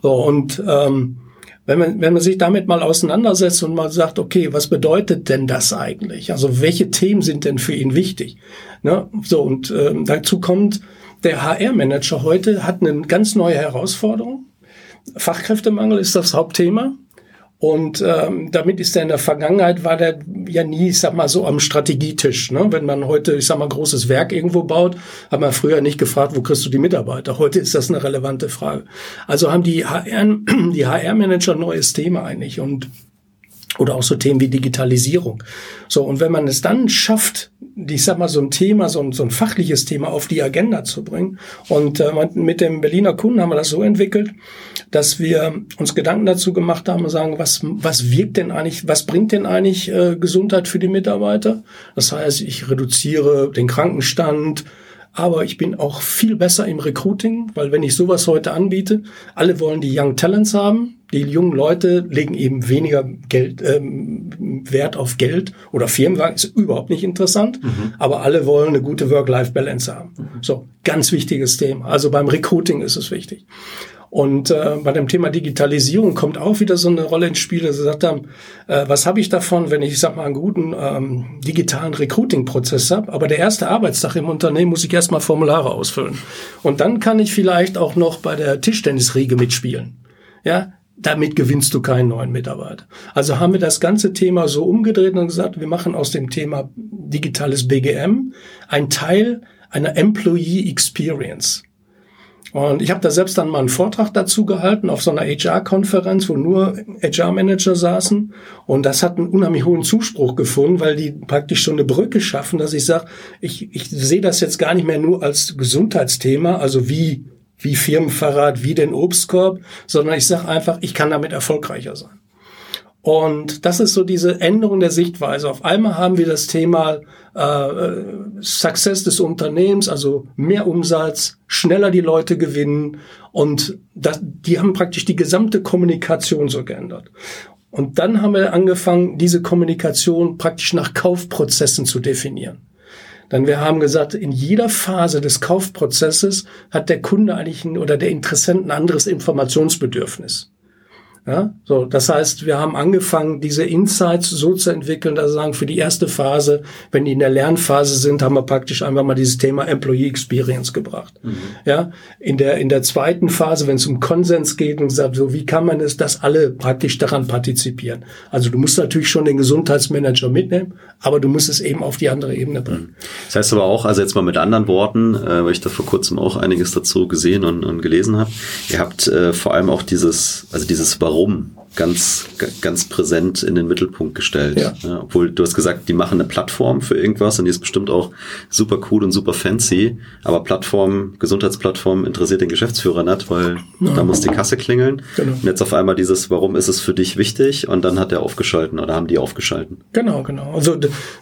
So, und ähm, wenn man, wenn man sich damit mal auseinandersetzt und mal sagt, okay, was bedeutet denn das eigentlich? Also welche Themen sind denn für ihn wichtig? Ne? So, und ähm, dazu kommt, der HR-Manager heute hat eine ganz neue Herausforderung. Fachkräftemangel ist das Hauptthema. Und ähm, damit ist er in der Vergangenheit, war der ja nie, ich sag mal, so am Strategietisch. Ne? Wenn man heute, ich sag mal, großes Werk irgendwo baut, hat man früher nicht gefragt, wo kriegst du die Mitarbeiter. Heute ist das eine relevante Frage. Also haben die HR, die HR-Manager ein neues Thema eigentlich. Und oder auch so Themen wie Digitalisierung. So, und wenn man es dann schafft, ich sag mal, so ein Thema, so ein, so ein fachliches Thema auf die Agenda zu bringen. Und äh, mit dem Berliner Kunden haben wir das so entwickelt, dass wir uns Gedanken dazu gemacht haben und sagen, was, was wirkt denn eigentlich, was bringt denn eigentlich äh, Gesundheit für die Mitarbeiter? Das heißt, ich reduziere den Krankenstand, aber ich bin auch viel besser im Recruiting, weil wenn ich sowas heute anbiete, alle wollen die Young Talents haben. Die jungen Leute legen eben weniger Geld, ähm, Wert auf Geld oder Firmenwagen, ist überhaupt nicht interessant, mhm. aber alle wollen eine gute Work-Life-Balance haben. Mhm. So, ganz wichtiges Thema. Also beim Recruiting ist es wichtig. Und äh, bei dem Thema Digitalisierung kommt auch wieder so eine Rolle ins Spiel, dass sie gesagt haben, äh, was habe ich davon, wenn ich, ich sag mal, einen guten ähm, digitalen Recruiting-Prozess habe, aber der erste Arbeitstag im Unternehmen muss ich erstmal Formulare ausfüllen. Und dann kann ich vielleicht auch noch bei der Tischtennisriege mitspielen. Ja, damit gewinnst du keinen neuen Mitarbeiter. Also haben wir das ganze Thema so umgedreht und gesagt, wir machen aus dem Thema digitales BGM ein Teil einer Employee Experience. Und ich habe da selbst dann mal einen Vortrag dazu gehalten auf so einer HR-Konferenz, wo nur HR-Manager saßen. Und das hat einen unheimlich hohen Zuspruch gefunden, weil die praktisch schon eine Brücke schaffen, dass ich sage, ich, ich sehe das jetzt gar nicht mehr nur als Gesundheitsthema, also wie, wie Firmenverrat, wie den Obstkorb, sondern ich sage einfach, ich kann damit erfolgreicher sein. Und das ist so diese Änderung der Sichtweise. Auf einmal haben wir das Thema äh, Success des Unternehmens, also mehr Umsatz, schneller die Leute gewinnen und das, die haben praktisch die gesamte Kommunikation so geändert. Und dann haben wir angefangen, diese Kommunikation praktisch nach Kaufprozessen zu definieren. Denn wir haben gesagt, in jeder Phase des Kaufprozesses hat der Kunde eigentlich ein, oder der Interessent ein anderes Informationsbedürfnis. Ja, so, das heißt, wir haben angefangen, diese Insights so zu entwickeln, dass wir sagen, für die erste Phase, wenn die in der Lernphase sind, haben wir praktisch einfach mal dieses Thema Employee Experience gebracht. Mhm. Ja, in der, in der zweiten Phase, wenn es um Konsens geht und sagt, so, wie kann man es, dass alle praktisch daran partizipieren? Also du musst natürlich schon den Gesundheitsmanager mitnehmen, aber du musst es eben auf die andere Ebene bringen. Mhm. Das heißt aber auch, also jetzt mal mit anderen Worten, äh, weil ich da vor kurzem auch einiges dazu gesehen und, und gelesen habe, ihr habt äh, vor allem auch dieses, also dieses Warum Warum ganz, ganz präsent in den Mittelpunkt gestellt. Ja. ja. obwohl du hast gesagt, die machen eine Plattform für irgendwas und die ist bestimmt auch super cool und super fancy, aber Plattform, Gesundheitsplattform interessiert den Geschäftsführer nicht, weil ja. da muss die Kasse klingeln. Genau. Und jetzt auf einmal dieses, warum ist es für dich wichtig? Und dann hat er aufgeschalten oder haben die aufgeschalten. Genau, genau. Also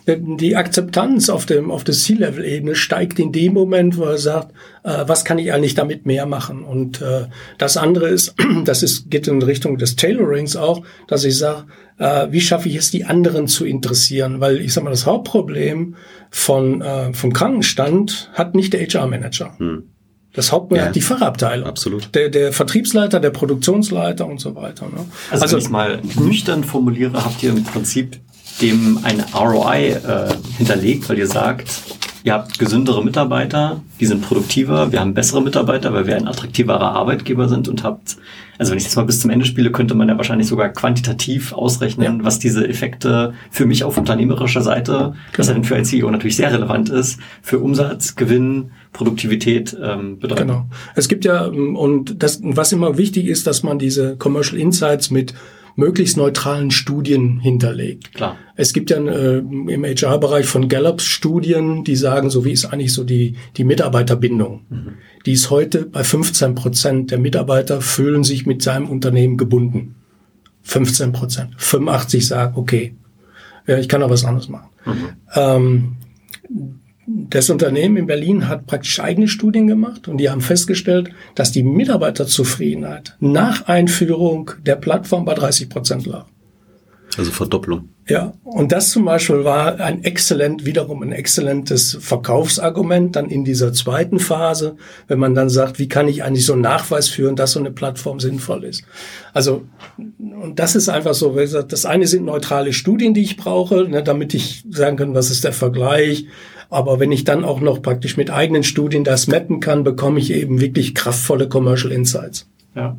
die Akzeptanz auf dem, auf der C-Level-Ebene steigt in dem Moment, wo er sagt, äh, was kann ich eigentlich damit mehr machen? Und äh, das andere ist, das ist, geht in Richtung des Tailorings auch, dass ich sage, äh, wie schaffe ich es, die anderen zu interessieren? Weil ich sage mal, das Hauptproblem von, äh, vom Krankenstand hat nicht der HR-Manager. Hm. Das Hauptproblem ja, hat die Fachabteilung. Absolut. Der, der Vertriebsleiter, der Produktionsleiter und so weiter. Ne? Also, also wenn ich mal nüchtern formuliere, habt ihr im Prinzip dem eine ROI äh, hinterlegt, weil ihr sagt, Ihr habt gesündere Mitarbeiter, die sind produktiver, wir haben bessere Mitarbeiter, weil wir ein attraktiverer Arbeitgeber sind und habt, also wenn ich das mal bis zum Ende spiele, könnte man ja wahrscheinlich sogar quantitativ ausrechnen, ja. was diese Effekte für mich auf unternehmerischer Seite, was ja dann für ein CEO natürlich sehr relevant ist, für Umsatz, Gewinn, Produktivität ähm, bedeuten. Genau. Es gibt ja, und das, was immer wichtig ist, dass man diese Commercial Insights mit möglichst neutralen Studien hinterlegt. Klar. Es gibt ja äh, im HR-Bereich von Gallup Studien, die sagen, so wie ist eigentlich so die, die Mitarbeiterbindung. Mhm. Die ist heute bei 15 Prozent der Mitarbeiter fühlen sich mit seinem Unternehmen gebunden. 15 Prozent. 85 sagen, okay, ich kann auch was anderes machen. Mhm. Ähm, das Unternehmen in Berlin hat praktisch eigene Studien gemacht und die haben festgestellt, dass die Mitarbeiterzufriedenheit nach Einführung der Plattform bei 30 Prozent lag. Also Verdopplung. Ja, und das zum Beispiel war ein exzellent, wiederum ein exzellentes Verkaufsargument dann in dieser zweiten Phase, wenn man dann sagt, wie kann ich eigentlich so einen Nachweis führen, dass so eine Plattform sinnvoll ist. Also, und das ist einfach so, wie gesagt, das eine sind neutrale Studien, die ich brauche, ne, damit ich sagen kann, was ist der Vergleich. Aber wenn ich dann auch noch praktisch mit eigenen Studien das mappen kann, bekomme ich eben wirklich kraftvolle Commercial Insights. Ja.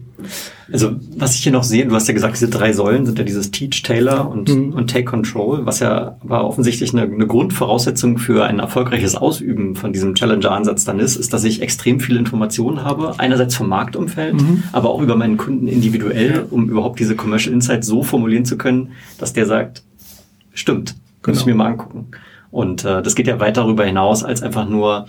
Also, was ich hier noch sehe, du hast ja gesagt, diese drei Säulen sind ja dieses Teach, Tailor und, mhm. und Take Control, was ja aber offensichtlich eine, eine Grundvoraussetzung für ein erfolgreiches Ausüben von diesem Challenger-Ansatz dann ist, ist, dass ich extrem viele Informationen habe, einerseits vom Marktumfeld, mhm. aber auch über meinen Kunden individuell, um überhaupt diese Commercial Insights so formulieren zu können, dass der sagt, stimmt, könnte genau. ich mir mal angucken. Und äh, das geht ja weit darüber hinaus, als einfach nur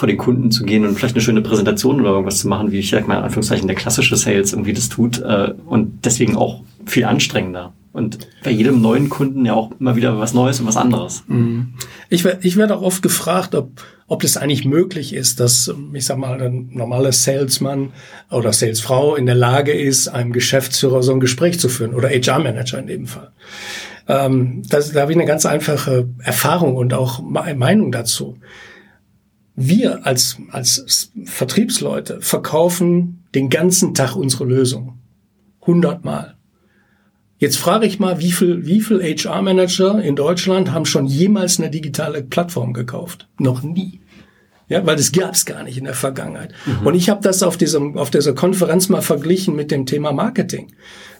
vor den Kunden zu gehen und vielleicht eine schöne Präsentation oder irgendwas zu machen, wie ich sag mal in Anführungszeichen der klassische Sales irgendwie das tut äh, und deswegen auch viel anstrengender. Und bei jedem neuen Kunden ja auch immer wieder was Neues und was anderes. Mhm. Ich, ich werde auch oft gefragt, ob, ob das eigentlich möglich ist, dass, ich sag mal, ein normaler Salesman oder Salesfrau in der Lage ist, einem Geschäftsführer so ein Gespräch zu führen oder HR-Manager in dem Fall. Ähm, das, da habe ich eine ganz einfache Erfahrung und auch Meinung dazu. Wir als, als Vertriebsleute verkaufen den ganzen Tag unsere Lösung. Hundertmal. Jetzt frage ich mal, wie viel, wie viel HR-Manager in Deutschland haben schon jemals eine digitale Plattform gekauft? Noch nie. Ja, weil das gab es gar nicht in der Vergangenheit. Mhm. Und ich habe das auf diesem, auf dieser Konferenz mal verglichen mit dem Thema Marketing.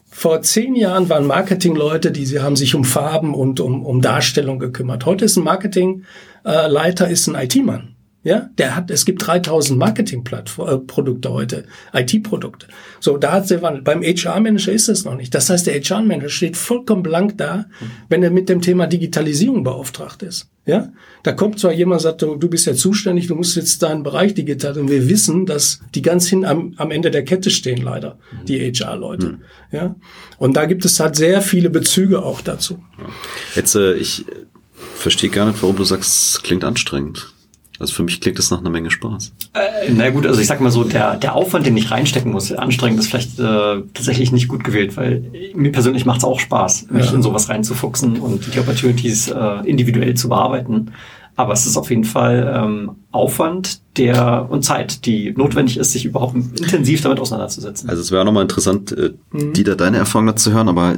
Vor zehn Jahren waren Marketingleute, die sie haben sich um Farben und um, um Darstellung gekümmert. Heute ist ein Marketingleiter ist ein IT-Mann. Ja, der hat, es gibt 3000 Marketingprodukte äh, heute, IT-Produkte. So, da hat der Wandel. Beim HR-Manager ist es noch nicht. Das heißt, der HR-Manager steht vollkommen blank da, wenn er mit dem Thema Digitalisierung beauftragt ist. Ja, da kommt zwar jemand, sagt, du bist ja zuständig, du musst jetzt deinen Bereich digital, und wir wissen, dass die ganz hin am, am Ende der Kette stehen, leider, die HR-Leute. Mhm. Ja, und da gibt es halt sehr viele Bezüge auch dazu. Jetzt, äh, ich verstehe gar nicht, warum du sagst, es klingt anstrengend. Also für mich klingt das nach einer Menge Spaß. Äh, na gut, also ich sag mal so, der, der Aufwand, den ich reinstecken muss, anstrengend ist vielleicht äh, tatsächlich nicht gut gewählt, weil mir persönlich macht es auch Spaß, mich ja. in sowas reinzufuchsen und die Opportunities äh, individuell zu bearbeiten. Aber es ist auf jeden Fall ähm, Aufwand der und Zeit, die notwendig ist, sich überhaupt intensiv damit auseinanderzusetzen. Also es wäre auch nochmal interessant, äh, mhm. Dieter, deine Erfahrung dazu hören, aber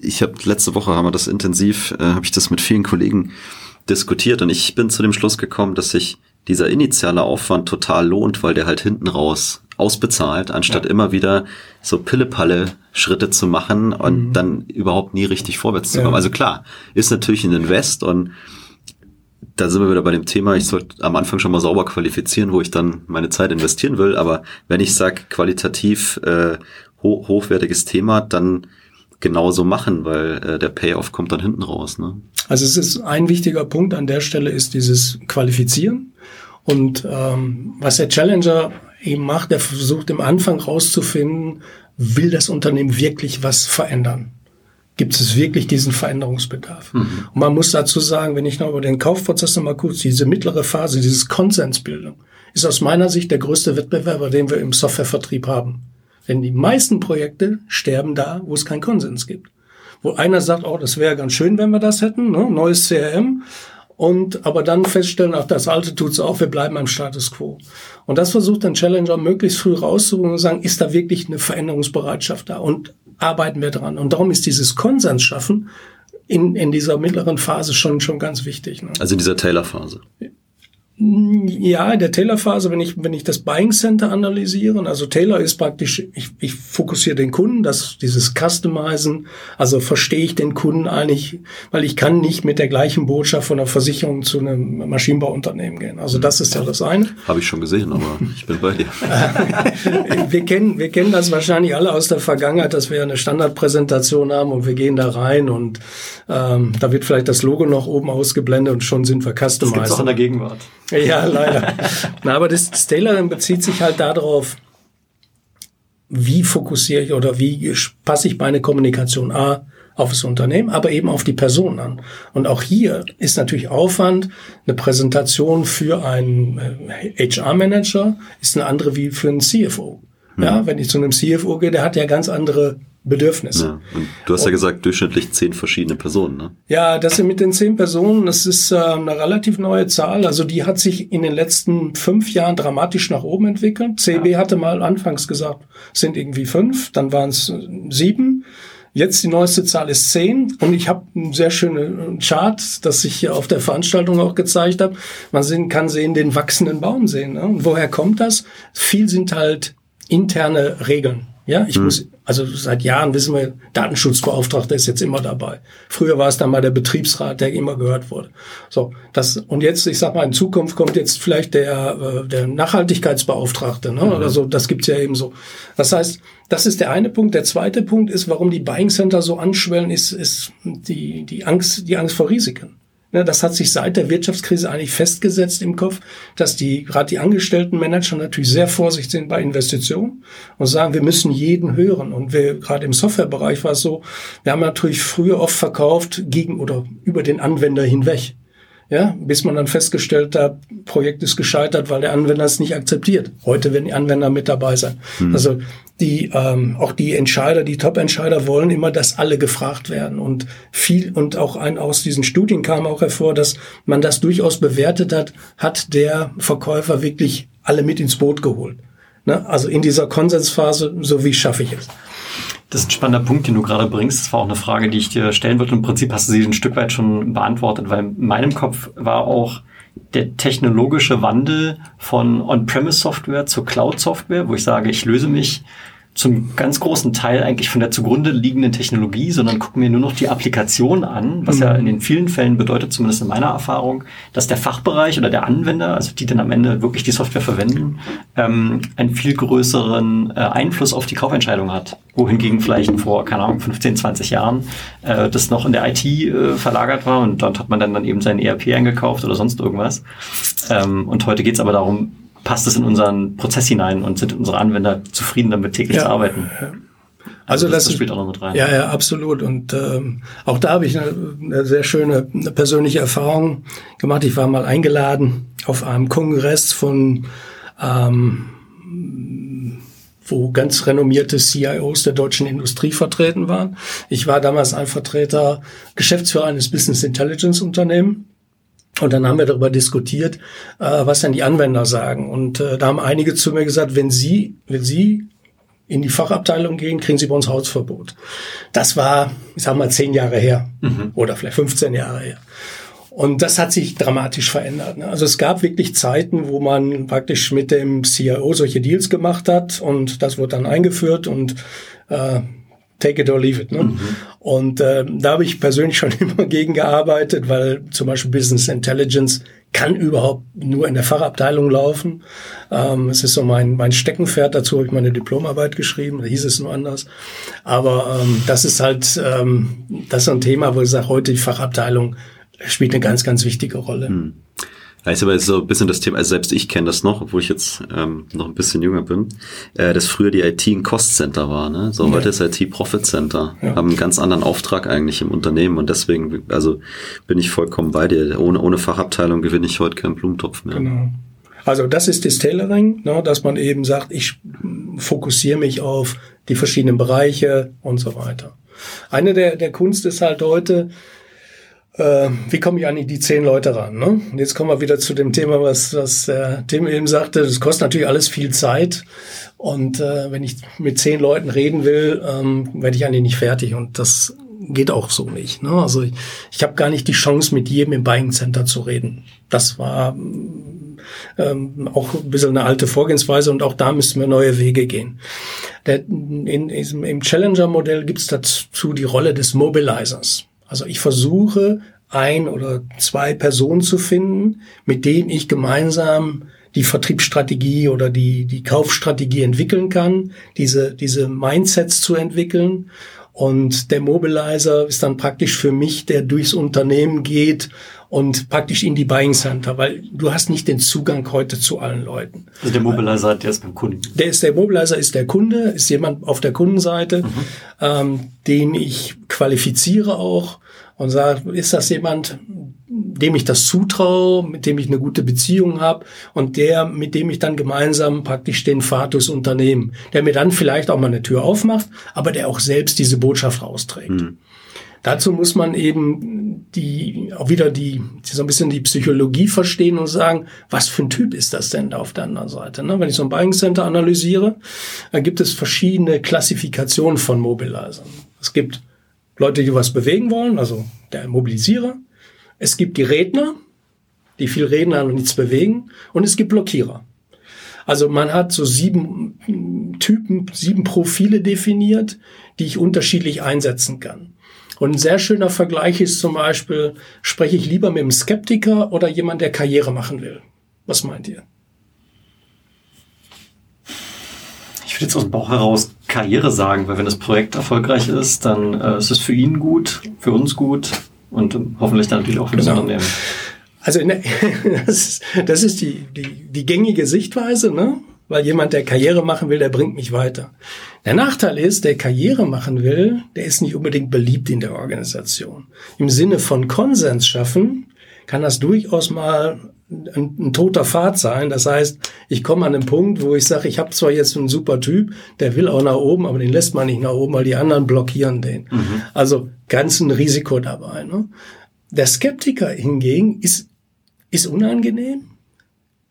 ich habe letzte Woche haben wir das intensiv, äh, habe ich das mit vielen Kollegen diskutiert und ich bin zu dem Schluss gekommen, dass sich dieser initiale Aufwand total lohnt, weil der halt hinten raus ausbezahlt, anstatt ja. immer wieder so Pillepalle Schritte zu machen und mhm. dann überhaupt nie richtig vorwärts zu kommen. Ja. Also klar, ist natürlich ein Invest und da sind wir wieder bei dem Thema, ich sollte am Anfang schon mal sauber qualifizieren, wo ich dann meine Zeit investieren will. Aber wenn ich sage, qualitativ äh, ho hochwertiges Thema, dann genauso machen, weil äh, der Payoff kommt dann hinten raus. Ne? Also es ist ein wichtiger Punkt an der Stelle ist dieses Qualifizieren. Und ähm, was der Challenger eben macht, der versucht im Anfang rauszufinden, will das Unternehmen wirklich was verändern? Gibt es wirklich diesen Veränderungsbedarf? Mhm. Und man muss dazu sagen, wenn ich noch über den Kaufprozess noch mal kurz, diese mittlere Phase, dieses Konsensbildung, ist aus meiner Sicht der größte Wettbewerber, den wir im Softwarevertrieb haben. Denn die meisten Projekte sterben da, wo es keinen Konsens gibt. Wo einer sagt, oh, das wäre ganz schön, wenn wir das hätten, ne? neues CRM. Und aber dann feststellen, auch das alte tut's auch, wir bleiben am Status quo. Und das versucht ein Challenger möglichst früh rauszuholen und sagen, ist da wirklich eine Veränderungsbereitschaft da? Und arbeiten wir dran. Und darum ist dieses Konsens schaffen in, in dieser mittleren Phase schon, schon ganz wichtig. Ne? Also in dieser Taylor-Phase. Ja, in der Taylor-Phase, wenn ich, wenn ich das Buying Center analysiere, also Taylor ist praktisch, ich, ich fokussiere den Kunden, das, dieses Customizen, also verstehe ich den Kunden eigentlich, weil ich kann nicht mit der gleichen Botschaft von einer Versicherung zu einem Maschinenbauunternehmen gehen. Also das ist ja das eine. Habe ich schon gesehen, aber ich bin bei dir. wir, kennen, wir kennen das wahrscheinlich alle aus der Vergangenheit, dass wir eine Standardpräsentation haben und wir gehen da rein und ähm, da wird vielleicht das Logo noch oben ausgeblendet und schon sind wir customized. Das gibt's auch in der Gegenwart. Ja, leider. Na, aber das, das Tailoring bezieht sich halt darauf, wie fokussiere ich oder wie passe ich meine Kommunikation A auf das Unternehmen, aber eben auf die Person an. Und auch hier ist natürlich Aufwand. Eine Präsentation für einen HR-Manager äh, ist eine andere wie für einen CFO. Ja, mhm. wenn ich zu einem CFO gehe, der hat ja ganz andere Bedürfnis. Ja. Und du hast ja gesagt, durchschnittlich zehn verschiedene Personen, ne? Ja, das sind mit den zehn Personen, das ist äh, eine relativ neue Zahl. Also die hat sich in den letzten fünf Jahren dramatisch nach oben entwickelt. CB ja. hatte mal anfangs gesagt, sind irgendwie fünf, dann waren es sieben. Jetzt die neueste Zahl ist zehn und ich habe einen sehr schönen Chart, das ich hier auf der Veranstaltung auch gezeigt habe. Man sehen, kann sehen, den wachsenden Baum sehen. Ne? Und woher kommt das? Viel sind halt interne Regeln. Ja, ich hm. muss, also seit Jahren wissen wir, Datenschutzbeauftragter ist jetzt immer dabei. Früher war es dann mal der Betriebsrat, der immer gehört wurde. So, das, und jetzt, ich sag mal, in Zukunft kommt jetzt vielleicht der, äh, der Nachhaltigkeitsbeauftragte, ne, mhm. oder so, das gibt's ja eben so. Das heißt, das ist der eine Punkt. Der zweite Punkt ist, warum die Buying Center so anschwellen, ist, ist die, die Angst, die Angst vor Risiken. Ne, das hat sich seit der Wirtschaftskrise eigentlich festgesetzt im Kopf, dass die gerade die angestellten Manager natürlich sehr vorsichtig sind bei Investitionen und sagen, wir müssen jeden hören. Und wir gerade im Softwarebereich war es so, wir haben natürlich früher oft verkauft gegen oder über den Anwender hinweg ja, bis man dann festgestellt hat, Projekt ist gescheitert, weil der Anwender es nicht akzeptiert. Heute werden die Anwender mit dabei sein. Mhm. Also die ähm, auch die Entscheider, die Top-Entscheider wollen immer, dass alle gefragt werden und viel und auch ein aus diesen Studien kam auch hervor, dass man das durchaus bewertet hat, hat der Verkäufer wirklich alle mit ins Boot geholt. Ne? Also in dieser Konsensphase, so wie schaffe ich es. Das ist ein spannender Punkt, den du gerade bringst. Das war auch eine Frage, die ich dir stellen würde. Im Prinzip hast du sie ein Stück weit schon beantwortet, weil in meinem Kopf war auch der technologische Wandel von On-Premise-Software zur Cloud-Software, wo ich sage, ich löse mich zum ganz großen Teil eigentlich von der zugrunde liegenden Technologie, sondern gucken mir nur noch die Applikation an, was mhm. ja in den vielen Fällen bedeutet, zumindest in meiner Erfahrung, dass der Fachbereich oder der Anwender, also die dann am Ende wirklich die Software verwenden, ähm, einen viel größeren äh, Einfluss auf die Kaufentscheidung hat. Wohingegen vielleicht vor, keine Ahnung, 15, 20 Jahren äh, das noch in der IT äh, verlagert war und dort hat man dann, dann eben sein ERP eingekauft oder sonst irgendwas. Ähm, und heute geht's aber darum, passt es in unseren Prozess hinein und sind unsere Anwender zufrieden damit täglich ja. zu arbeiten. Also, also das, das, spielt auch noch mit rein. Ja, ja, absolut. Und ähm, auch da habe ich eine, eine sehr schöne eine persönliche Erfahrung gemacht. Ich war mal eingeladen auf einem Kongress von ähm, wo ganz renommierte CIOs der deutschen Industrie vertreten waren. Ich war damals ein Vertreter, Geschäftsführer eines Business Intelligence Unternehmen und dann haben wir darüber diskutiert, äh, was denn die Anwender sagen. Und äh, da haben einige zu mir gesagt, wenn Sie, wenn Sie in die Fachabteilung gehen, kriegen Sie bei uns Hausverbot. Das war, ich sag mal, zehn Jahre her mhm. oder vielleicht 15 Jahre her. Und das hat sich dramatisch verändert. Ne? Also es gab wirklich Zeiten, wo man praktisch mit dem CIO solche Deals gemacht hat und das wurde dann eingeführt und äh, take it or leave it. Ne? Mhm. Und äh, da habe ich persönlich schon immer gegen gearbeitet, weil zum Beispiel Business Intelligence kann überhaupt nur in der Fachabteilung laufen. Ähm, es ist so mein, mein Steckenpferd, dazu habe ich meine Diplomarbeit geschrieben, da hieß es nur anders. Aber ähm, das ist halt, ähm, das ist ein Thema, wo ich sage, heute die Fachabteilung spielt eine ganz, ganz wichtige Rolle. Mhm. Ja, ist aber so ein bisschen das Thema, also selbst ich kenne das noch, obwohl ich jetzt ähm, noch ein bisschen jünger bin, äh, dass früher die IT ein Cost-Center war. Ne? So, ja. heute ist IT Profit-Center. Ja. Haben einen ganz anderen Auftrag eigentlich im Unternehmen und deswegen, also bin ich vollkommen bei dir. Ohne, ohne Fachabteilung gewinne ich heute keinen Blumentopf mehr. Genau. Also das ist das Tailoring, ne, dass man eben sagt, ich fokussiere mich auf die verschiedenen Bereiche und so weiter. Eine der, der Kunst ist halt heute, äh, wie komme ich an die zehn Leute ran? Ne? Jetzt kommen wir wieder zu dem Thema, was, was der Tim eben sagte. Das kostet natürlich alles viel Zeit. Und äh, wenn ich mit zehn Leuten reden will, ähm, werde ich eigentlich nicht fertig. Und das geht auch so nicht. Ne? Also ich, ich habe gar nicht die Chance, mit jedem im Buying Center zu reden. Das war ähm, auch ein bisschen eine alte Vorgehensweise und auch da müssen wir neue Wege gehen. Der, in, in, Im Challenger-Modell gibt es dazu die Rolle des Mobilizers. Also ich versuche ein oder zwei Personen zu finden, mit denen ich gemeinsam die Vertriebsstrategie oder die, die Kaufstrategie entwickeln kann, diese, diese Mindsets zu entwickeln. Und der Mobilizer ist dann praktisch für mich, der durchs Unternehmen geht und praktisch in die Buying Center, weil du hast nicht den Zugang heute zu allen Leuten. Also der Mobilizer, der ist beim Kunden. Der ist der Mobilizer, ist der Kunde, ist jemand auf der Kundenseite, mhm. ähm, den ich qualifiziere auch und sage, ist das jemand, dem ich das zutraue, mit dem ich eine gute Beziehung habe und der, mit dem ich dann gemeinsam praktisch den durchs Unternehmen, der mir dann vielleicht auch mal eine Tür aufmacht, aber der auch selbst diese Botschaft rausträgt. Mhm. Dazu muss man eben die, auch wieder die, so ein bisschen die Psychologie verstehen und sagen, was für ein Typ ist das denn da auf der anderen Seite? Ne? Wenn ich so ein Buying Center analysiere, dann gibt es verschiedene Klassifikationen von Mobilizern. Es gibt Leute, die was bewegen wollen, also der Mobilisierer. Es gibt die Redner, die viel reden, aber nichts bewegen. Und es gibt Blockierer. Also man hat so sieben Typen, sieben Profile definiert, die ich unterschiedlich einsetzen kann. Und ein sehr schöner Vergleich ist zum Beispiel, spreche ich lieber mit einem Skeptiker oder jemand, der Karriere machen will? Was meint ihr? Ich würde jetzt aus dem Bauch heraus Karriere sagen, weil wenn das Projekt erfolgreich ist, dann äh, ist es für ihn gut, für uns gut und hoffentlich dann natürlich auch für das genau. Unternehmen. Also der, das, ist, das ist die, die, die gängige Sichtweise, ne? Weil jemand, der Karriere machen will, der bringt mich weiter. Der Nachteil ist, der Karriere machen will, der ist nicht unbedingt beliebt in der Organisation. Im Sinne von Konsens schaffen kann das durchaus mal ein, ein toter Pfad sein. Das heißt, ich komme an einen Punkt, wo ich sage, ich habe zwar jetzt einen super Typ, der will auch nach oben, aber den lässt man nicht nach oben, weil die anderen blockieren den. Mhm. Also ganz ein Risiko dabei. Ne? Der Skeptiker hingegen ist, ist unangenehm,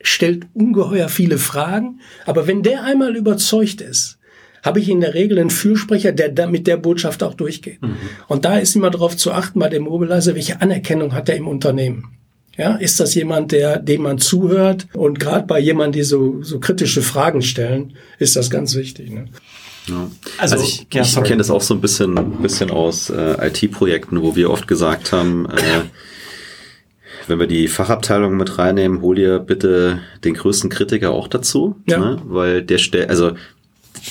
stellt ungeheuer viele Fragen, aber wenn der einmal überzeugt ist, habe ich in der Regel einen Fürsprecher, der da mit der Botschaft auch durchgeht. Mhm. Und da ist immer darauf zu achten bei dem Mobilizer, welche Anerkennung hat er im Unternehmen. Ja, ist das jemand, der, dem man zuhört? Und gerade bei jemandem, die so, so kritische Fragen stellen, ist das ganz wichtig. Ne? Ja. Also, also, ich, ja, ich kenne das auch so ein bisschen, bisschen aus äh, IT-Projekten, wo wir oft gesagt haben, äh, wenn wir die Fachabteilung mit reinnehmen, hol dir bitte den größten Kritiker auch dazu, ja. ne? weil der stellt, also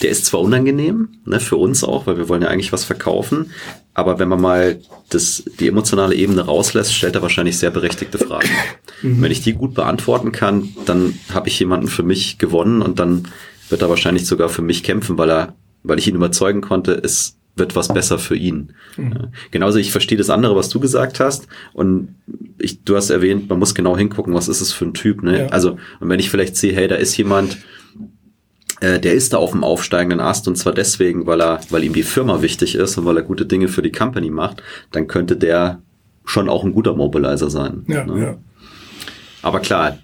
der ist zwar unangenehm, ne, für uns auch, weil wir wollen ja eigentlich was verkaufen, aber wenn man mal das, die emotionale Ebene rauslässt, stellt er wahrscheinlich sehr berechtigte Fragen. Mhm. Wenn ich die gut beantworten kann, dann habe ich jemanden für mich gewonnen und dann wird er wahrscheinlich sogar für mich kämpfen, weil er, weil ich ihn überzeugen konnte, es wird was besser für ihn. Mhm. Genauso, ich verstehe das andere, was du gesagt hast. Und ich, du hast erwähnt, man muss genau hingucken, was ist es für ein Typ. Ne? Ja. Also, und wenn ich vielleicht sehe, hey, da ist jemand, äh, der ist da auf dem aufsteigenden Ast und zwar deswegen, weil er, weil ihm die Firma wichtig ist und weil er gute Dinge für die Company macht, dann könnte der schon auch ein guter Mobilizer sein. Ja, ne? ja. Aber klar,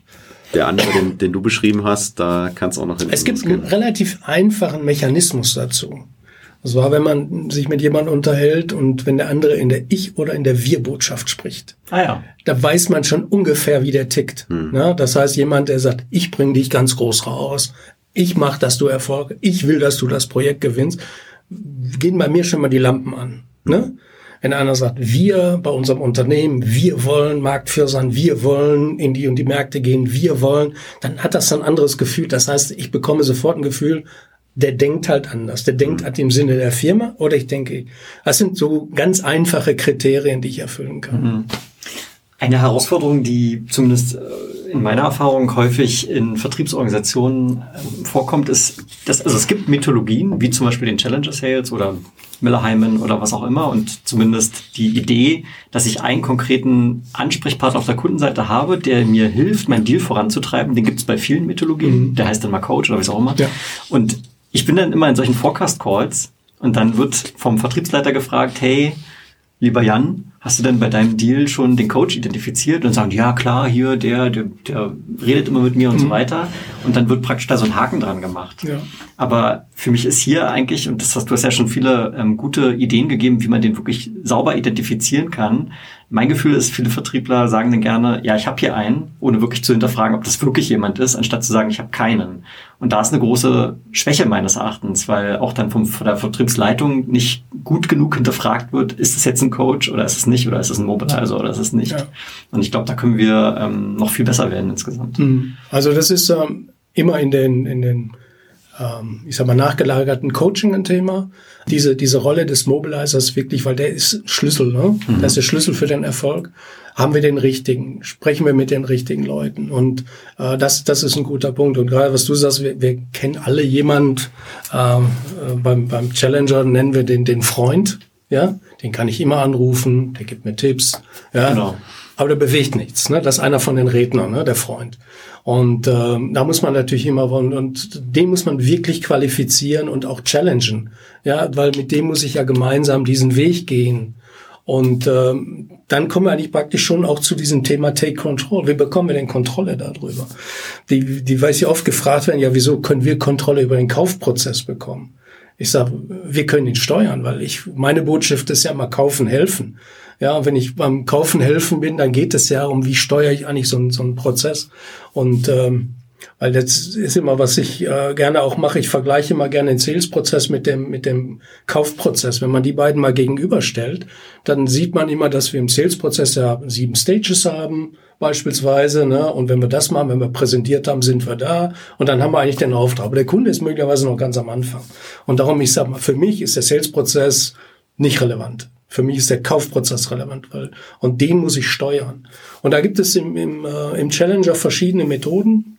der andere, den, den du beschrieben hast, da kann es auch noch hin. Es gibt einen relativ einfachen Mechanismus dazu. Das war, wenn man sich mit jemandem unterhält und wenn der andere in der Ich- oder in der Wir-Botschaft spricht. Ah ja. Da weiß man schon ungefähr, wie der tickt. Hm. Na, das heißt, jemand, der sagt, ich bringe dich ganz groß raus, ich mache, dass du Erfolg, ich will, dass du das Projekt gewinnst, gehen bei mir schon mal die Lampen an. Ne? Wenn einer sagt, wir bei unserem Unternehmen, wir wollen Marktführer sein, wir wollen in die und die Märkte gehen, wir wollen, dann hat das ein anderes Gefühl. Das heißt, ich bekomme sofort ein Gefühl, der denkt halt anders. Der denkt halt im Sinne der Firma oder ich denke, das sind so ganz einfache Kriterien, die ich erfüllen kann. Mhm. Eine Herausforderung, die zumindest äh, in meiner Erfahrung häufig in Vertriebsorganisationen ähm, vorkommt, ist, dass also es gibt Mythologien, wie zum Beispiel den Challenger Sales oder Miller Hyman oder was auch immer und zumindest die Idee, dass ich einen konkreten Ansprechpartner auf der Kundenseite habe, der mir hilft, mein Deal voranzutreiben, den gibt es bei vielen Mythologien, mhm. der heißt dann mal Coach oder was auch immer. Ja. Und ich bin dann immer in solchen Forecast-Calls und dann wird vom Vertriebsleiter gefragt, hey, lieber Jan, hast du denn bei deinem Deal schon den Coach identifiziert und sagen, ja klar, hier, der, der, der redet immer mit mir und mhm. so weiter. Und dann wird praktisch da so ein Haken dran gemacht. Ja. Aber für mich ist hier eigentlich, und das hast du hast ja schon viele ähm, gute Ideen gegeben, wie man den wirklich sauber identifizieren kann, mein Gefühl ist, viele Vertriebler sagen dann gerne, ja, ich habe hier einen, ohne wirklich zu hinterfragen, ob das wirklich jemand ist, anstatt zu sagen, ich habe keinen. Und da ist eine große Schwäche meines Erachtens, weil auch dann vom, von der Vertriebsleitung nicht gut genug hinterfragt wird, ist es jetzt ein Coach oder ist es nicht oder ist es ein Mobilizer oder ist es nicht. Ja. Und ich glaube, da können wir ähm, noch viel besser werden insgesamt. Mhm. Also das ist ähm, immer in den, in den ähm, ich sag mal, nachgelagerten Coaching ein Thema. Diese, diese Rolle des Mobilizers wirklich, weil der ist Schlüssel, ne? Mhm. Das ist der Schlüssel für den Erfolg. Haben wir den richtigen? Sprechen wir mit den richtigen Leuten? Und äh, das, das ist ein guter Punkt. Und gerade was du sagst, wir, wir kennen alle jemand ähm, äh, beim, beim Challenger nennen wir den den Freund. Ja, den kann ich immer anrufen. Der gibt mir Tipps. Ja. Genau. aber der bewegt nichts. Ne? Das ist einer von den Rednern, ne? der Freund. Und ähm, da muss man natürlich immer und, und den muss man wirklich qualifizieren und auch challengen, ja, weil mit dem muss ich ja gemeinsam diesen Weg gehen. Und ähm, dann kommen wir eigentlich praktisch schon auch zu diesem Thema Take Control. Wie bekommen wir denn Kontrolle darüber? Die, die weiß ja oft gefragt werden, ja, wieso können wir Kontrolle über den Kaufprozess bekommen? Ich sage, wir können ihn steuern, weil ich meine Botschaft ist ja immer kaufen, helfen. Ja, wenn ich beim Kaufen helfen bin, dann geht es ja um, wie steuere ich eigentlich so, einen, so einen Prozess. Und ähm, weil das ist immer, was ich äh, gerne auch mache. Ich vergleiche immer gerne den Sales-Prozess mit dem, mit dem Kaufprozess. Wenn man die beiden mal gegenüberstellt, dann sieht man immer, dass wir im Sales-Prozess ja sieben Stages haben, beispielsweise. Ne? Und wenn wir das machen, wenn wir präsentiert haben, sind wir da. Und dann haben wir eigentlich den Auftrag. Aber der Kunde ist möglicherweise noch ganz am Anfang. Und darum, ich sage mal, für mich ist der Sales-Prozess nicht relevant. Für mich ist der Kaufprozess relevant, weil, und den muss ich steuern. Und da gibt es im, im, äh, im Challenger verschiedene Methoden.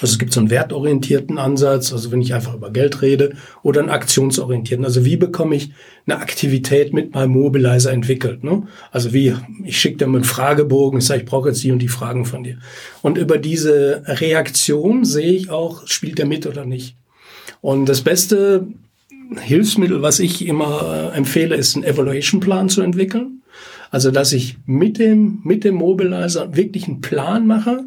Also es gibt so einen wertorientierten Ansatz, also wenn ich einfach über Geld rede, oder einen aktionsorientierten. Also wie bekomme ich eine Aktivität mit meinem Mobilizer entwickelt? Ne? Also wie, ich schicke dir einen Fragebogen, ich sage, ich brauche jetzt die und die Fragen von dir. Und über diese Reaktion sehe ich auch, spielt der mit oder nicht. Und das beste Hilfsmittel, was ich immer äh, empfehle, ist einen Evaluation-Plan zu entwickeln. Also, dass ich mit dem, mit dem Mobilizer wirklich einen Plan mache.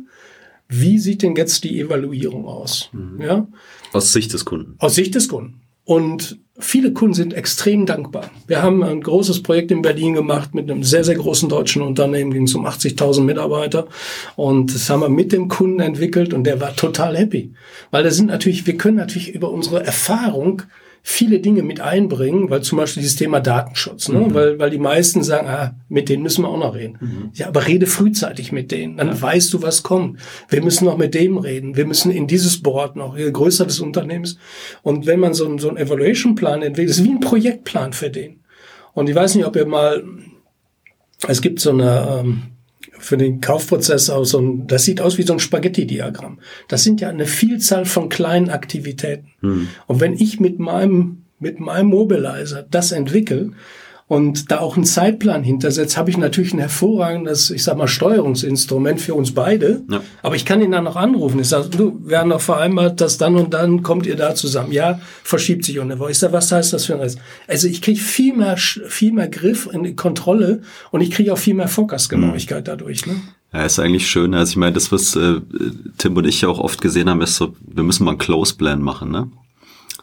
Wie sieht denn jetzt die Evaluierung aus? Mhm. Ja? Aus Sicht des Kunden. Aus Sicht des Kunden. Und viele Kunden sind extrem dankbar. Wir haben ein großes Projekt in Berlin gemacht mit einem sehr, sehr großen deutschen Unternehmen, ging es um 80.000 Mitarbeiter. Und das haben wir mit dem Kunden entwickelt und der war total happy. Weil da sind natürlich, wir können natürlich über unsere Erfahrung viele Dinge mit einbringen, weil zum Beispiel dieses Thema Datenschutz, ne? Mhm. weil, weil die meisten sagen, ah, mit denen müssen wir auch noch reden. Mhm. Ja, aber rede frühzeitig mit denen, dann ja. weißt du, was kommt. Wir müssen noch mit dem reden, wir müssen in dieses Board noch, je größer des Unternehmens. Und wenn man so, einen so einen Evaluation-Plan entwickelt, ist wie ein Projektplan für den. Und ich weiß nicht, ob ihr mal, es gibt so eine, ähm, für den Kaufprozess aus so ein, das sieht aus wie so ein Spaghetti-Diagramm. Das sind ja eine Vielzahl von kleinen Aktivitäten. Hm. Und wenn ich mit meinem, mit meinem Mobilizer das entwickle, und da auch einen Zeitplan hintersetzt, habe ich natürlich ein hervorragendes, ich sag mal, Steuerungsinstrument für uns beide. Ja. Aber ich kann ihn dann noch anrufen. Ich sage, du, wir haben noch vereinbart, dass dann und dann kommt ihr da zusammen. Ja, verschiebt sich und Ich sage, was heißt das für ein Rest? Also ich kriege viel mehr, viel mehr Griff in die Kontrolle und ich kriege auch viel mehr Fokusgenauigkeit mhm. dadurch. Ne? Ja, ist eigentlich schön. Also ich meine, das, was äh, Tim und ich ja auch oft gesehen haben, ist so, wir müssen mal einen Close Plan machen, ne?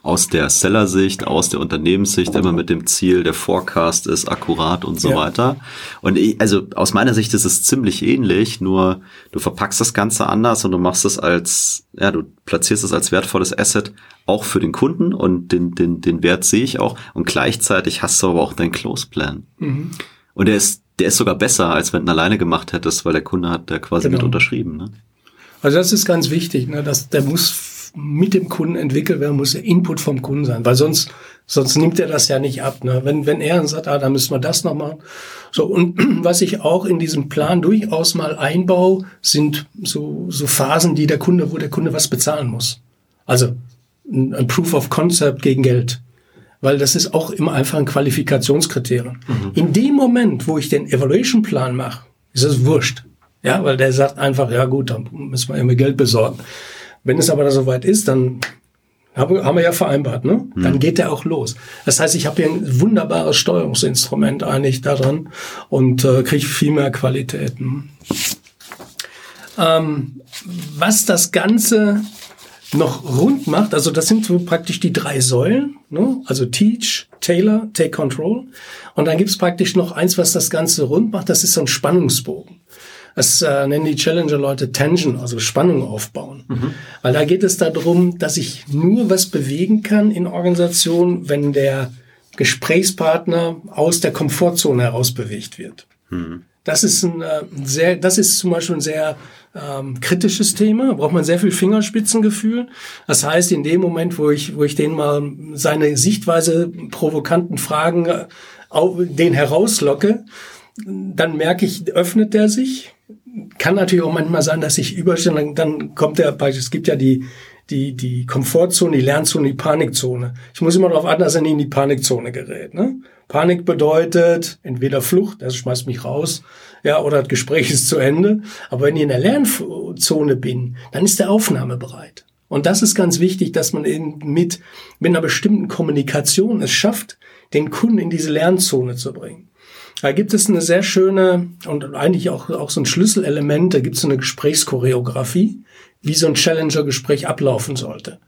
Aus der Seller-Sicht, aus der Unternehmenssicht, immer mit dem Ziel, der Forecast ist akkurat und so ja. weiter. Und ich, also aus meiner Sicht ist es ziemlich ähnlich, nur du verpackst das Ganze anders und du machst es als, ja, du platzierst es als wertvolles Asset auch für den Kunden und den, den, den Wert sehe ich auch und gleichzeitig hast du aber auch deinen Close Plan. Mhm. Und der ist, der ist sogar besser, als wenn du ihn alleine gemacht hättest, weil der Kunde hat da quasi genau. mit unterschrieben. Ne? Also das ist ganz wichtig, ne? dass der muss mit dem Kunden entwickelt werden, muss der Input vom Kunden sein, weil sonst, sonst nimmt er das ja nicht ab. Ne? Wenn, wenn er sagt, ah, da müssen wir das noch machen. So, und was ich auch in diesem Plan durchaus mal einbaue, sind so, so Phasen, die der Kunde, wo der Kunde was bezahlen muss. Also ein, ein Proof of Concept gegen Geld. Weil das ist auch immer einfach ein Qualifikationskriterium. Mhm. In dem Moment, wo ich den Evaluation Plan mache, ist es wurscht. Ja, weil der sagt einfach, ja gut, dann müssen wir irgendwie Geld besorgen. Wenn es aber da soweit ist, dann haben wir ja vereinbart, ne? Hm. Dann geht der auch los. Das heißt, ich habe hier ein wunderbares Steuerungsinstrument eigentlich da dran und äh, kriege viel mehr Qualitäten. Ähm, was das Ganze noch rund macht, also das sind so praktisch die drei Säulen, ne? also Teach, Tailor, Take Control. Und dann gibt's praktisch noch eins, was das Ganze rund macht, das ist so ein Spannungsbogen. Das äh, nennen die Challenger-Leute Tension, also Spannung aufbauen. Mhm. Weil da geht es darum, dass ich nur was bewegen kann in Organisationen, wenn der Gesprächspartner aus der Komfortzone heraus bewegt wird. Mhm. Das ist ein äh, sehr, das ist zum Beispiel ein sehr ähm, kritisches Thema. Da braucht man sehr viel Fingerspitzengefühl. Das heißt, in dem Moment, wo ich, wo ich den mal seine Sichtweise provokanten Fragen äh, den herauslocke, dann merke ich, öffnet der sich kann natürlich auch manchmal sein, dass ich überstelle, dann, kommt der, es gibt ja die, die, die Komfortzone, die Lernzone, die Panikzone. Ich muss immer darauf achten, dass er nie in die Panikzone gerät. Ne? Panik bedeutet entweder Flucht, das schmeißt mich raus, ja, oder das Gespräch ist zu Ende. Aber wenn ich in der Lernzone bin, dann ist der Aufnahme bereit. Und das ist ganz wichtig, dass man eben mit, mit einer bestimmten Kommunikation es schafft, den Kunden in diese Lernzone zu bringen. Da gibt es eine sehr schöne und eigentlich auch, auch so ein Schlüsselelement, da gibt es eine Gesprächschoreografie, wie so ein Challenger-Gespräch ablaufen sollte.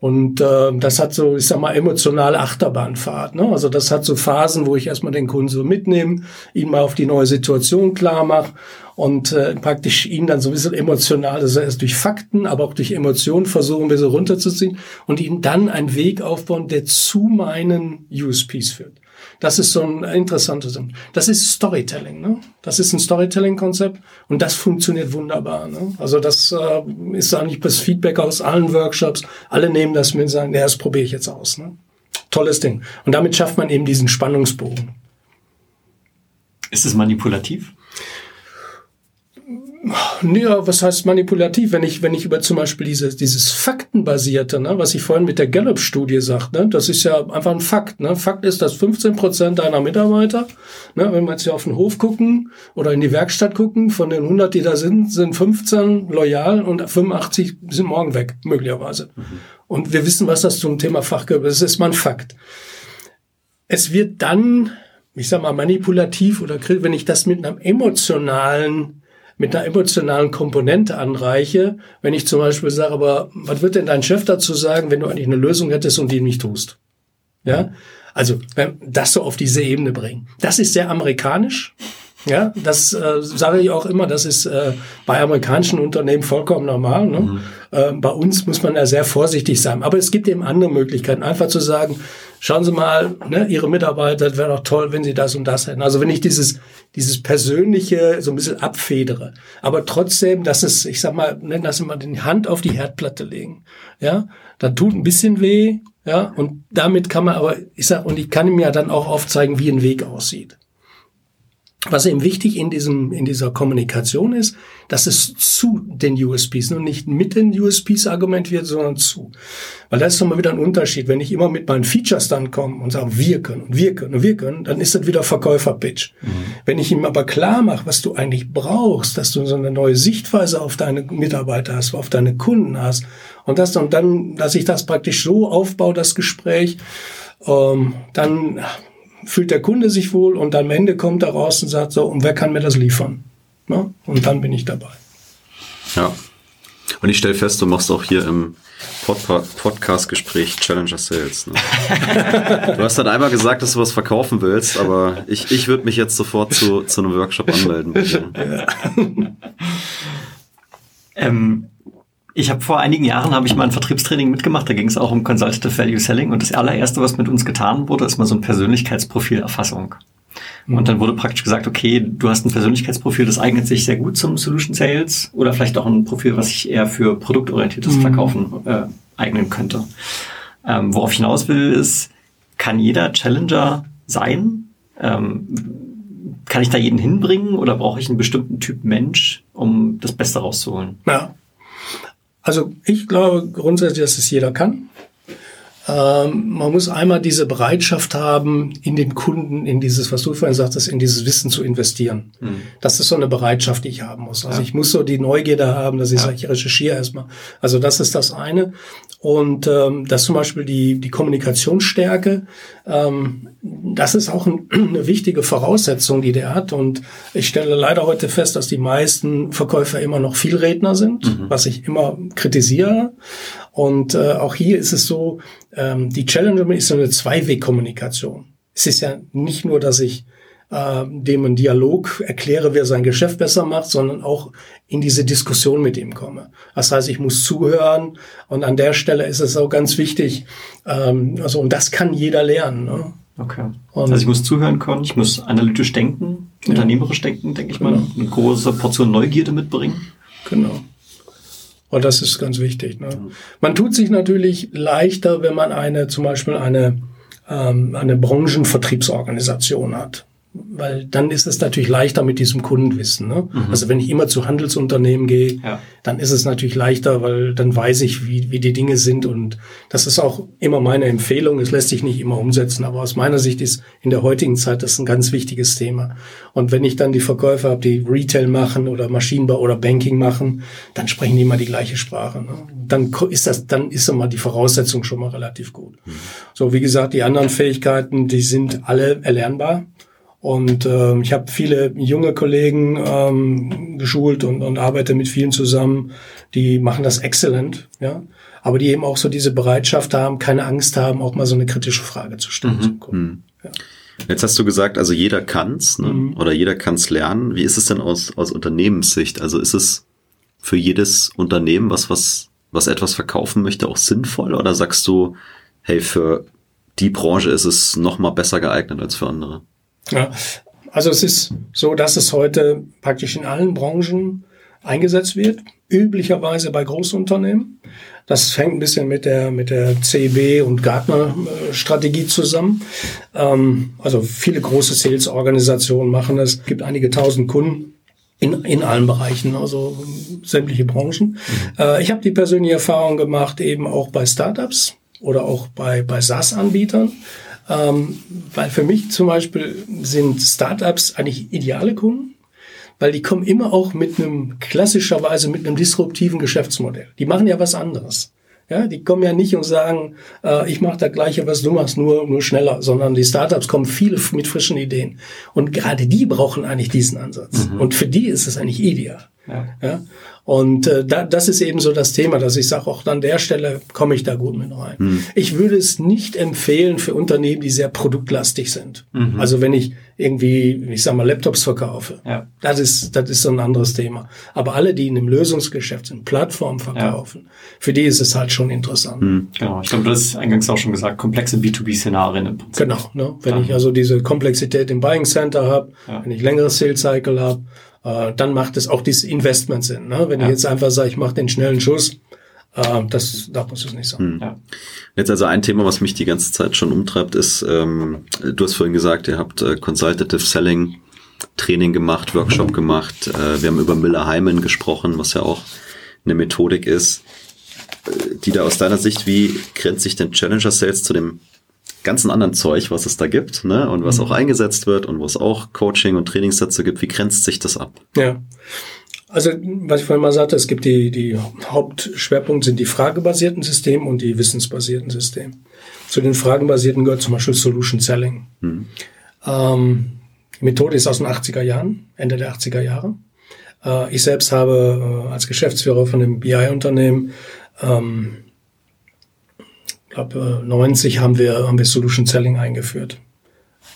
Und äh, das hat so, ich sag mal, emotionale Achterbahnfahrt. Ne? Also das hat so Phasen, wo ich erstmal den Kunden so mitnehme, ihn mal auf die neue Situation klar mache und äh, praktisch ihn dann so ein bisschen emotional, also erst durch Fakten, aber auch durch Emotionen versuchen, ein bisschen runterzuziehen und ihm dann einen Weg aufbauen, der zu meinen USPs führt. Das ist so ein interessantes. Das ist Storytelling. Ne? Das ist ein Storytelling-Konzept und das funktioniert wunderbar. Ne? Also das äh, ist eigentlich das Feedback aus allen Workshops. Alle nehmen das mit und sagen, ja, das probiere ich jetzt aus. Ne? Tolles Ding. Und damit schafft man eben diesen Spannungsbogen. Ist es manipulativ? Ja, was heißt manipulativ? Wenn ich, wenn ich über zum Beispiel dieses, dieses Faktenbasierte, ne, was ich vorhin mit der Gallup-Studie sagte, ne, das ist ja einfach ein Fakt. Ne? Fakt ist, dass 15 Prozent deiner Mitarbeiter, ne, wenn wir jetzt hier auf den Hof gucken oder in die Werkstatt gucken, von den 100, die da sind, sind 15 loyal und 85 sind morgen weg, möglicherweise. Mhm. Und wir wissen, was das zum Thema Fachgeber ist. Das ist mal ein Fakt. Es wird dann, ich sag mal, manipulativ oder wenn ich das mit einem emotionalen mit einer emotionalen Komponente anreiche, wenn ich zum Beispiel sage, aber was wird denn dein Chef dazu sagen, wenn du eigentlich eine Lösung hättest und die nicht tust? Ja, also das so auf diese Ebene bringen. Das ist sehr amerikanisch. Ja, das äh, sage ich auch immer, das ist äh, bei amerikanischen Unternehmen vollkommen normal. Ne? Mhm. Äh, bei uns muss man ja sehr vorsichtig sein. Aber es gibt eben andere Möglichkeiten, einfach zu sagen, schauen Sie mal, ne, Ihre Mitarbeiter, wäre doch toll, wenn Sie das und das hätten. Also wenn ich dieses, dieses Persönliche so ein bisschen abfedere, aber trotzdem, dass es, ich sag mal, nennen das immer die Hand auf die Herdplatte legen. Ja, da tut ein bisschen weh, ja, und damit kann man aber, ich sag, und ich kann ihm ja dann auch aufzeigen, wie ein Weg aussieht. Was eben wichtig in diesem, in dieser Kommunikation ist, dass es zu den USPs, nur nicht mit den USPs argumentiert, sondern zu. Weil da ist nochmal wieder ein Unterschied. Wenn ich immer mit meinen Features dann komme und sage, wir können und wir können und wir können, dann ist das wieder Verkäuferpitch. Mhm. Wenn ich ihm aber klar mache, was du eigentlich brauchst, dass du so eine neue Sichtweise auf deine Mitarbeiter hast, auf deine Kunden hast und das und dann, dass ich das praktisch so aufbaue, das Gespräch, ähm, dann fühlt der Kunde sich wohl und am Ende kommt er raus und sagt so, und wer kann mir das liefern? Na? Und dann bin ich dabei. Ja. Und ich stelle fest, du machst auch hier im Pod Podcast-Gespräch Challenger Sales. Ne? du hast dann einmal gesagt, dass du was verkaufen willst, aber ich, ich würde mich jetzt sofort zu, zu einem Workshop anmelden. Ja. ähm, ich habe vor einigen Jahren habe ich mal ein Vertriebstraining mitgemacht, da ging es auch um Consultative Value Selling und das allererste, was mit uns getan wurde, ist mal so ein Persönlichkeitsprofilerfassung. Und dann wurde praktisch gesagt, okay, du hast ein Persönlichkeitsprofil, das eignet sich sehr gut zum Solution Sales oder vielleicht auch ein Profil, was sich eher für produktorientiertes mhm. Verkaufen äh, eignen könnte. Ähm, worauf ich hinaus will, ist, kann jeder Challenger sein? Ähm, kann ich da jeden hinbringen oder brauche ich einen bestimmten Typ Mensch, um das Beste rauszuholen? Ja, also ich glaube grundsätzlich, dass es jeder kann. Ähm, man muss einmal diese Bereitschaft haben, in den Kunden, in dieses, was du vorhin sagtest, in dieses Wissen zu investieren. Mhm. Das ist so eine Bereitschaft, die ich haben muss. Also ja. ich muss so die Neugierde haben, dass ich ja. sage, ich recherchiere erstmal. Also das ist das eine. Und ähm, das zum Beispiel die, die Kommunikationsstärke, ähm, das ist auch ein, eine wichtige Voraussetzung, die der hat. Und ich stelle leider heute fest, dass die meisten Verkäufer immer noch Vielredner sind, mhm. was ich immer kritisiere. Und äh, auch hier ist es so, ähm, die Challenge ist so eine Zweiwegkommunikation. Es ist ja nicht nur, dass ich äh, dem einen Dialog erkläre, wer sein Geschäft besser macht, sondern auch in diese Diskussion mit ihm komme. Das heißt, ich muss zuhören und an der Stelle ist es auch ganz wichtig, ähm, also und das kann jeder lernen. Ne? Okay. Und also ich muss zuhören können, ich muss analytisch denken, ja. unternehmerisch denken, denke ich mal, genau. eine große Portion Neugierde mitbringen. Genau. Und das ist ganz wichtig. Ne? Man tut sich natürlich leichter, wenn man eine, zum Beispiel eine, ähm, eine Branchenvertriebsorganisation hat. Weil dann ist es natürlich leichter mit diesem Kundenwissen. Ne? Mhm. Also wenn ich immer zu Handelsunternehmen gehe, Ja. dann ist es natürlich leichter, weil dann weiß ich, wie, wie die Dinge sind. Und das ist auch immer meine Empfehlung. Es lässt sich nicht immer umsetzen, aber aus meiner Sicht ist in der heutigen Zeit das ein ganz wichtiges Thema. Und wenn ich dann die Verkäufer habe, die Retail machen oder Maschinenbau oder Banking machen, dann sprechen die immer die gleiche Sprache. Ne? Dann ist das, dann ist immer die Voraussetzung schon mal relativ gut. So, wie gesagt, die anderen Fähigkeiten, die sind alle erlernbar. Und ähm, ich habe viele junge Kollegen ähm, geschult und, und arbeite mit vielen zusammen, die machen das exzellent, ja. Aber die eben auch so diese Bereitschaft haben, keine Angst haben, auch mal so eine kritische Frage zu stellen. zum Kunden. Jetzt hast du gesagt, also jeder kann's, ne? oder jeder kann's lernen. Wie ist es denn aus, aus Unternehmenssicht? Also ist es für jedes Unternehmen, was, was, was etwas verkaufen möchte, auch sinnvoll? Oder sagst du, hey, für die Branche ist es noch mal besser geeignet als für andere? Ja, also es ist so, dass es heute praktisch in allen Branchen eingesetzt wird, üblicherweise bei Großunternehmen. Das hängt ein bisschen mit der, mit der CB und Gartner-Strategie zusammen. Ähm, also viele große Sales-Organisationen machen das. Es gibt einige tausend Kunden in, in allen Bereichen, also sämtliche Branchen. Äh, ich habe die persönliche Erfahrung gemacht, eben auch bei Startups oder auch bei, bei SaaS-Anbietern. Ähm, weil für mich zum Beispiel sind Startups eigentlich ideale Kunden, weil die kommen immer auch mit einem klassischerweise mit einem disruptiven Geschäftsmodell. Die machen ja was anderes. Ja, die kommen ja nicht und sagen, äh, ich mache das gleiche, was du machst, nur nur schneller, sondern die Startups kommen viele f- mit frischen Ideen und gerade die brauchen eigentlich diesen Ansatz und für die ist es eigentlich ideal. Ja. Ja? Und äh, da, das ist eben so das Thema, dass ich sage, auch an der Stelle komme ich da gut mit rein. Ich würde es nicht empfehlen für Unternehmen, die sehr produktlastig sind. Also wenn ich irgendwie, ich sag mal, Laptops verkaufe, Ja. das ist das ist so ein anderes Thema. Aber alle, die in einem Lösungsgeschäft sind, Plattformen verkaufen, für die ist es halt schon interessant. Genau. Ich glaube, du hast eingangs auch schon gesagt, komplexe B2B-Szenarien im Prinzip. Genau, ne? wenn ich also diese Komplexität im Buying Center habe, Ja. wenn ich längere Sales Cycle habe, äh, dann macht es auch dieses Investment Sinn. Ne? Wenn Ja. ich jetzt einfach sage, ich mache den schnellen Schuss, äh, das da muss es nicht sein. Ja. Jetzt also ein Thema, was mich die ganze Zeit schon umtreibt, ist, ähm, du hast vorhin gesagt, ihr habt äh, Consultative Selling Training gemacht, Workshop gemacht. Äh, wir haben über Miller-Heimen gesprochen, was ja auch eine Methodik ist, äh, die da aus deiner Sicht, wie grenzt sich denn Challenger Sales zu dem ganzen anderen Zeug, was es da gibt, ne? Und was auch eingesetzt wird und wo es auch Coaching und Trainingssätze gibt, wie grenzt sich das ab? Ja. Also, was ich vorhin mal sagte, es gibt die, die Hauptschwerpunkte sind die fragebasierten Systeme und die wissensbasierten Systeme. Zu den fragenbasierten gehört zum Beispiel Solution Selling. Ähm, die Methode ist aus den 80er Jahren, Ende der 80er Jahre. Äh, ich selbst habe äh, als Geschäftsführer von einem BI-Unternehmen, ähm, ich glaube, äh, 90 haben wir, haben wir Solution Selling eingeführt.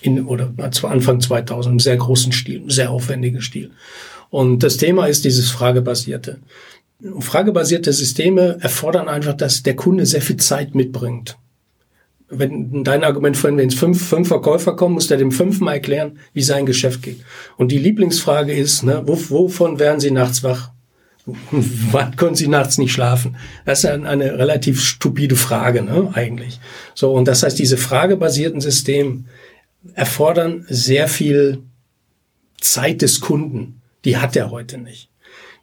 In, oder zu Anfang 2000 im sehr großen Stil, im sehr aufwendigen Stil. Und das Thema ist dieses Fragebasierte. Fragebasierte Systeme erfordern einfach, dass der Kunde sehr viel Zeit mitbringt. Wenn dein Argument vorhin, wenn es fünf, fünf Verkäufer kommen, muss der dem fünfmal erklären, wie sein Geschäft geht. Und die Lieblingsfrage ist, ne, wo, wovon werden Sie nachts wach? Wann können Sie nachts nicht schlafen? Das ist eine, relativ stupide Frage, ne, eigentlich. So, und das heißt, diese fragebasierten Systeme erfordern sehr viel Zeit des Kunden. Die hat er heute nicht.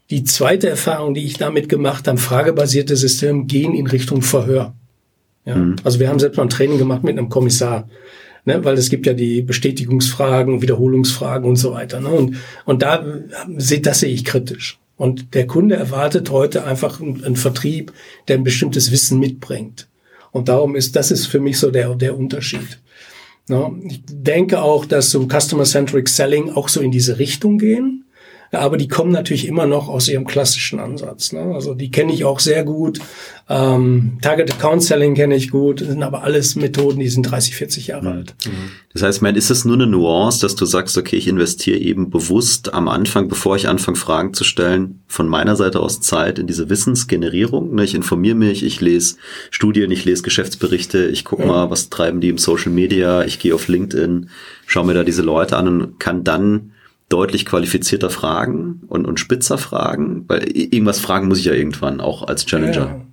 Die zweite Erfahrung, die ich damit gemacht habe, fragebasierte Systeme gehen in Richtung Verhör. Ja? Also wir haben selbst mal ein Training gemacht mit einem Kommissar. Ne, weil es gibt ja die Bestätigungsfragen, Wiederholungsfragen und so weiter. Ne? Und, und da seht, das sehe ich kritisch. Und der Kunde erwartet heute einfach einen, Vertrieb, der ein bestimmtes Wissen mitbringt. Und darum ist, das ist für mich so der, der Unterschied. Ja, ich denke auch, dass so Customer-Centric Selling auch so in diese Richtung gehen. Aber die kommen natürlich immer noch aus ihrem klassischen Ansatz. Ne? Also die kenne ich auch sehr gut. Ähm, Target Account Selling kenne ich gut. Das sind aber alles Methoden, die sind 30, 40 Jahre alt. Das heißt, man, ist es nur eine Nuance, dass du sagst, okay, ich investiere eben bewusst am Anfang, bevor ich anfange, Fragen zu stellen, von meiner Seite aus Zeit in diese Wissensgenerierung. Ne? Ich informiere mich, ich lese Studien, ich lese Geschäftsberichte, ich gucke mal, was treiben die im Social Media, ich gehe auf LinkedIn, schaue mir da diese Leute an und kann dann deutlich qualifizierter fragen und, und spitzer fragen, weil irgendwas fragen muss ich ja irgendwann, auch als Challenger.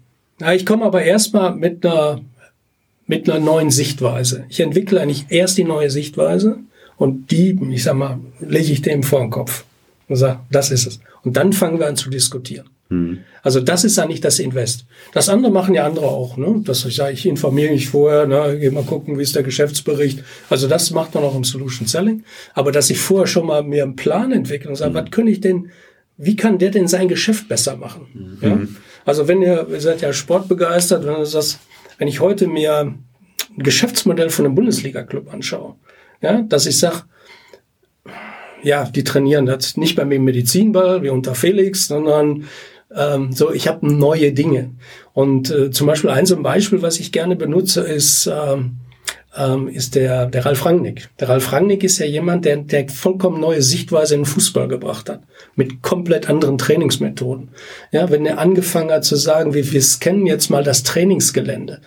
Ja. Ich komme aber erstmal mit einer, mit einer neuen Sichtweise. Ich entwickle eigentlich erst die neue Sichtweise Und die, ich sag mal, lege ich dem vor den Kopf und sage, das ist es. Und dann fangen wir an zu diskutieren. Mhm. Also das ist eigentlich das Invest. Das andere machen ja andere auch, ne? Dass ich sage, ich informiere mich vorher, ne, geh mal gucken, wie ist der Geschäftsbericht. Also das macht man auch im Solution Selling. Aber dass ich vorher schon mal mir einen Plan entwickle und sage, mhm. was könnte ich denn, wie kann der denn sein Geschäft besser machen? Mhm. Ja? Also wenn ihr, ihr seid ja sportbegeistert, wenn sagst, wenn ich heute mir ein Geschäftsmodell von einem Bundesliga-Club anschaue, ja, dass ich sage, ja, die trainieren das nicht beim Medizinball wie unter Felix, sondern ähm, so, ich habe neue Dinge. Und äh, zum Beispiel ein so ein Beispiel, was ich gerne benutze, ist, ähm, ähm, ist der, der Ralf Rangnick. Der Ralf Rangnick ist ja jemand, der, der vollkommen neue Sichtweise in den Fußball gebracht hat. Mit komplett anderen Trainingsmethoden. Ja, wenn er angefangen hat zu sagen, wir, wir scannen jetzt mal das Trainingsgelände.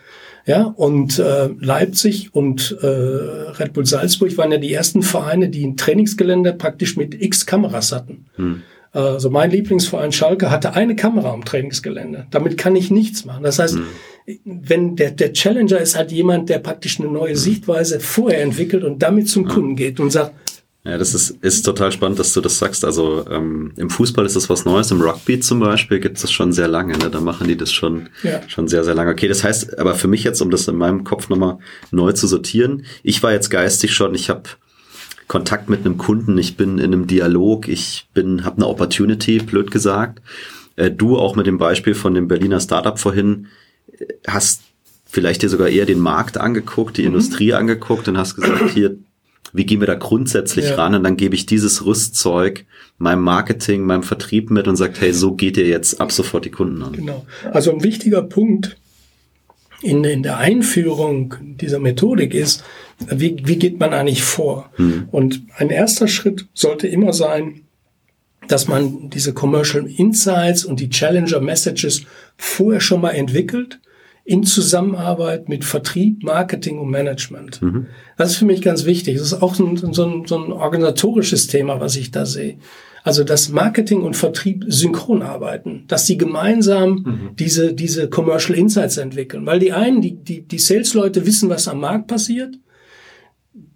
Ja, und äh, Leipzig und äh, Red Bull Salzburg waren ja die ersten Vereine, die ein Trainingsgelände praktisch mit X Kameras hatten. Hm. Also mein Lieblingsverein Schalke hatte eine Kamera am Trainingsgelände. Damit kann ich nichts machen. Das heißt, mhm. wenn der, der Challenger ist halt jemand, der praktisch eine neue Sichtweise vorher entwickelt und damit zum Kunden geht und sagt, ja, das ist, ist total spannend, dass du das sagst. Also ähm, im Fußball ist das was Neues, im Rugby zum Beispiel gibt es das schon sehr lange. Ne? Da machen die das schon, ja. schon sehr, sehr lange. Okay, das heißt, aber für mich jetzt, um das in meinem Kopf nochmal neu zu sortieren, ich war jetzt geistig schon, ich habe Kontakt mit einem Kunden, ich bin in einem Dialog, ich bin, habe eine Opportunity, blöd gesagt. Äh, du auch mit dem Beispiel von dem Berliner Startup vorhin äh, hast vielleicht dir sogar eher den Markt angeguckt, die mhm. Industrie angeguckt und hast gesagt, hier, wie gehen wir da grundsätzlich ja. ran? Und dann gebe ich dieses Rüstzeug meinem Marketing, meinem Vertrieb mit und sagt, hey, so geht ihr jetzt ab sofort die Kunden an. Genau. Also ein wichtiger Punkt in, in der Einführung dieser Methodik ist, wie, wie geht man eigentlich vor? Mhm. Und ein erster Schritt sollte immer sein, dass man diese Commercial Insights und die Challenger Messages vorher schon mal entwickelt in Zusammenarbeit mit Vertrieb, Marketing und Management. Mhm. Das ist für mich ganz wichtig. Das ist auch so ein, so, ein, so ein organisatorisches Thema, was ich da sehe. Also dass Marketing und Vertrieb synchron arbeiten, dass sie gemeinsam mhm. diese, diese Commercial Insights entwickeln. Weil die einen, die, die, die Sales-Leute wissen, was am Markt passiert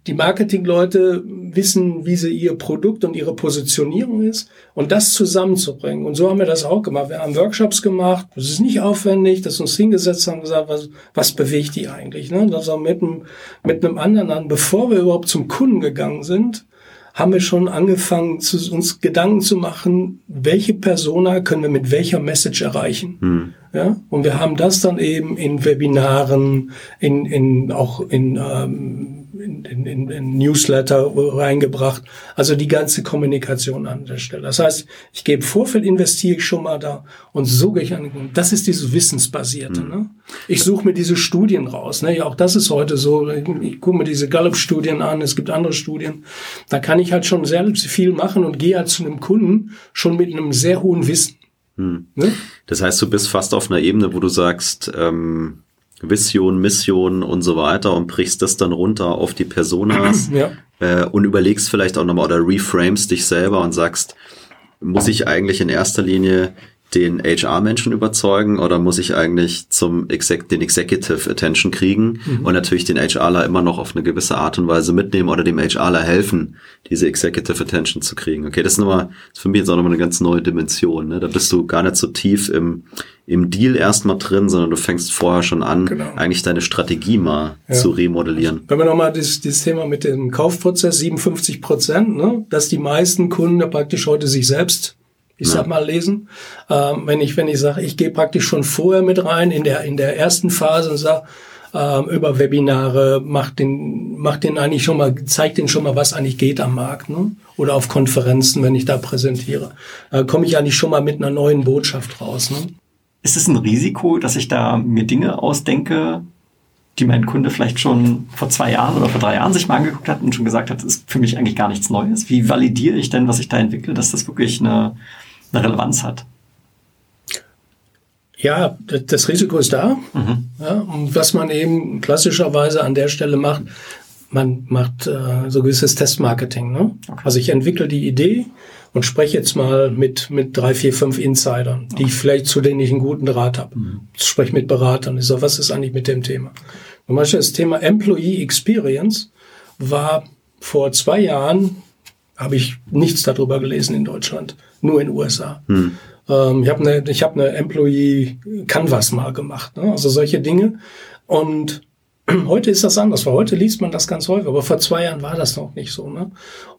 die Marketingleute wissen, wie sie ihr Produkt und ihre Positionierung ist und das zusammenzubringen. Und so haben wir das auch gemacht. Wir haben Workshops gemacht. Das ist nicht aufwendig, dass uns hingesetzt haben und gesagt, was, was bewegt die eigentlich? Ne? Das auch mit einem, mit einem anderen an. Bevor wir überhaupt zum Kunden gegangen sind, haben wir schon angefangen, zu, uns Gedanken zu machen, welche Persona können wir mit welcher Message erreichen. Hm. Ja? Und wir haben das dann eben in Webinaren, in, in auch in ähm, in, in, in Newsletter reingebracht. Also die ganze Kommunikation an der Stelle. Das heißt, ich gebe Vorfeld, investiere ich schon mal da und so gehe ich an. Das ist dieses Wissensbasierte. Mhm. Ne? Ich suche mir diese Studien raus. Ne? Ja, auch das ist heute so. Ich, ich gucke mir diese Gallup-Studien an. Es gibt andere Studien. Da kann ich halt schon sehr viel machen und gehe halt zu einem Kunden schon mit einem sehr hohen Wissen. Hm. Ne? Das heißt, du bist fast auf einer Ebene, wo du sagst, ähm, Vision, Mission und so weiter und brichst das dann runter auf die Personas ja. äh, und überlegst vielleicht auch nochmal oder reframes dich selber und sagst, muss ich eigentlich in erster Linie den HR-Menschen überzeugen oder muss ich eigentlich zum Exec den Executive Attention kriegen mhm. und natürlich den HRler immer noch auf eine gewisse Art und Weise mitnehmen oder dem HRler helfen, diese Executive Attention zu kriegen. Okay, das ist nochmal, das ist für mich jetzt auch nochmal eine ganz neue Dimension. Ne? Da bist du gar nicht so tief im, im Deal erstmal drin, sondern du fängst vorher schon an, genau. eigentlich deine Strategie mal ja. zu remodellieren. Wenn wir nochmal dieses, dieses Thema mit dem Kaufprozess, 57 Prozent, ne, dass die meisten Kunden praktisch heute sich selbst ich sag mal lesen. Ähm, wenn ich wenn ich sage, ich gehe praktisch schon vorher mit rein in der in der ersten Phase und sage ähm, über Webinare, macht den macht den eigentlich schon mal zeigt den schon mal, was eigentlich geht am Markt, ne? Oder auf Konferenzen, wenn ich da präsentiere, äh, komme ich eigentlich schon mal mit einer neuen Botschaft raus. Ne? Ist es ein Risiko, dass ich da mir Dinge ausdenke, die mein Kunde vielleicht schon vor zwei Jahren oder vor drei Jahren sich mal angeguckt hat und schon gesagt hat, das ist für mich eigentlich gar nichts Neues. Wie validiere ich denn, was ich da entwickle, dass das wirklich eine, eine Relevanz hat. Ja, das Risiko ist da. Mhm. Ja, und was man eben klassischerweise an der Stelle macht, man macht äh, so gewisses Testmarketing. Ne? Okay. Also ich entwickle die Idee und spreche jetzt mal mit, mit drei, vier, fünf Insidern, okay. die ich vielleicht zu denen ich einen guten Draht habe. Mhm. Ich spreche mit Beratern. Ich sage, was ist eigentlich mit dem Thema? Zum Beispiel das Thema Employee Experience war vor zwei Jahren habe ich nichts darüber gelesen in Deutschland, nur in den USA. Hm. Ähm, ich habe eine, ich habe eine Employee Canvas mal gemacht, ne? also solche Dinge. Und Heute ist das anders, weil heute liest man das ganz häufig, aber vor zwei Jahren war das noch nicht so. Ne?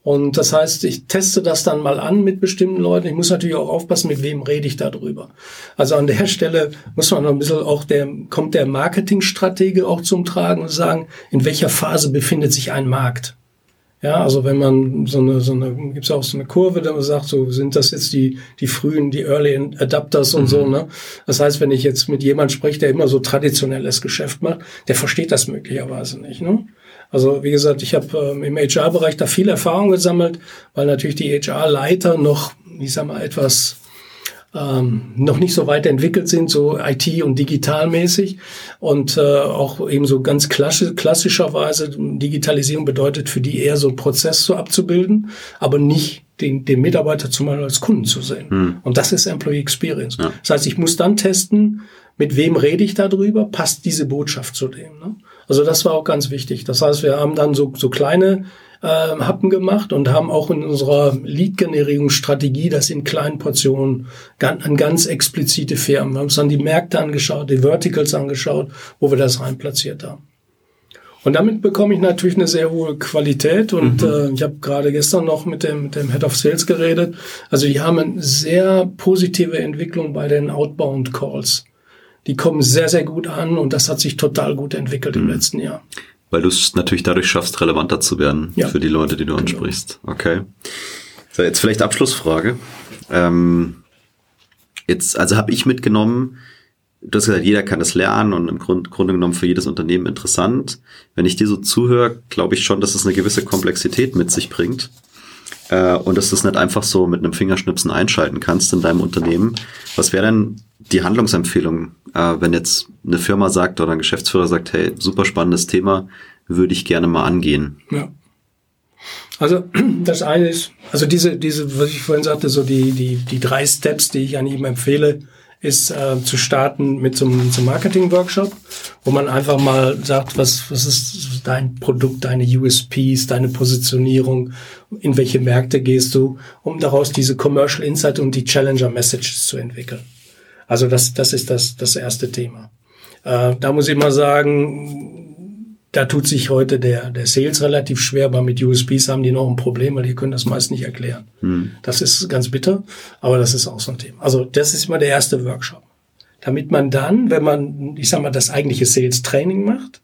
Und das heißt, ich teste das dann mal an mit bestimmten Leuten. Ich muss natürlich auch aufpassen, mit wem rede ich darüber. Also an der Stelle muss man noch ein bisschen auch der, kommt der Marketingstratege auch zum Tragen und sagen, in welcher Phase befindet sich ein Markt? Ja, also wenn man so eine, so eine, gibt's auch so eine Kurve, da man sagt, so sind das jetzt die, die frühen, die Early Adapters und mhm. so, ne? Das heißt, wenn ich jetzt mit jemand spreche, der immer so traditionelles Geschäft macht, der versteht das möglicherweise nicht, ne? Also wie gesagt, ich habe ähm, im HR-Bereich da viel Erfahrung gesammelt, weil natürlich die HR-Leiter noch, ich sag mal, etwas ähm, noch nicht so weit entwickelt sind, so IT- und digitalmäßig. Und äh, auch eben so ganz klassisch, klassischerweise Digitalisierung bedeutet für die eher so einen Prozess so abzubilden, aber nicht den, den Mitarbeiter zumal als Kunden zu sehen. Hm. Und das ist Employee Experience. Ja. Das heißt, ich muss dann testen, mit wem rede ich darüber, passt diese Botschaft zu dem. Ne? Also das war auch ganz wichtig. Das heißt, wir haben dann so, so kleine äh, Happen gemacht und haben auch in unserer Lead-Generierungsstrategie das in kleinen Portionen an ganz explizite Firmen. Wir haben uns dann die Märkte angeschaut, die Verticals angeschaut, wo wir das rein platziert haben. Und damit bekomme ich natürlich eine sehr hohe Qualität. Und mhm. äh, ich habe gerade gestern noch mit dem, mit dem Head of Sales geredet. Also die haben eine sehr positive Entwicklung bei den Outbound Calls. Die kommen sehr, sehr gut an und das hat sich total gut entwickelt mhm. im letzten Jahr weil du es natürlich dadurch schaffst, relevanter zu werden ja. für die Leute, die du genau. ansprichst. Okay. So, jetzt vielleicht Abschlussfrage. Ähm, jetzt, also habe ich mitgenommen, du hast gesagt, jeder kann das lernen und im Grund, Grunde genommen für jedes Unternehmen interessant. Wenn ich dir so zuhöre, glaube ich schon, dass es eine gewisse Komplexität mit sich bringt. Äh, und dass du es nicht einfach so mit einem Fingerschnipsen einschalten kannst in deinem Unternehmen. Was wäre denn die Handlungsempfehlung, äh, wenn jetzt eine Firma sagt oder ein Geschäftsführer sagt, hey, super spannendes Thema, würde ich gerne mal angehen? Ja. Also das eine ist, also diese, diese, was ich vorhin sagte, so die, die, die drei Steps, die ich an ihm empfehle, ist äh, zu starten mit so einem, Marketing-Workshop, wo man einfach mal sagt, was, was ist dein Produkt, deine USPs, deine Positionierung, in welche Märkte gehst du, um daraus diese Commercial Insight und die Challenger Messages zu entwickeln. Also das, das ist das, das erste Thema. Äh, da muss ich mal sagen, da tut sich heute der, der Sales relativ schwer, aber mit USPs haben die noch ein Problem, weil die können das meist nicht erklären. Hm. Das ist ganz bitter, aber das ist auch so ein Thema. Also das ist immer der erste Workshop. Damit man dann, wenn man, ich sag mal, das eigentliche Sales-Training macht,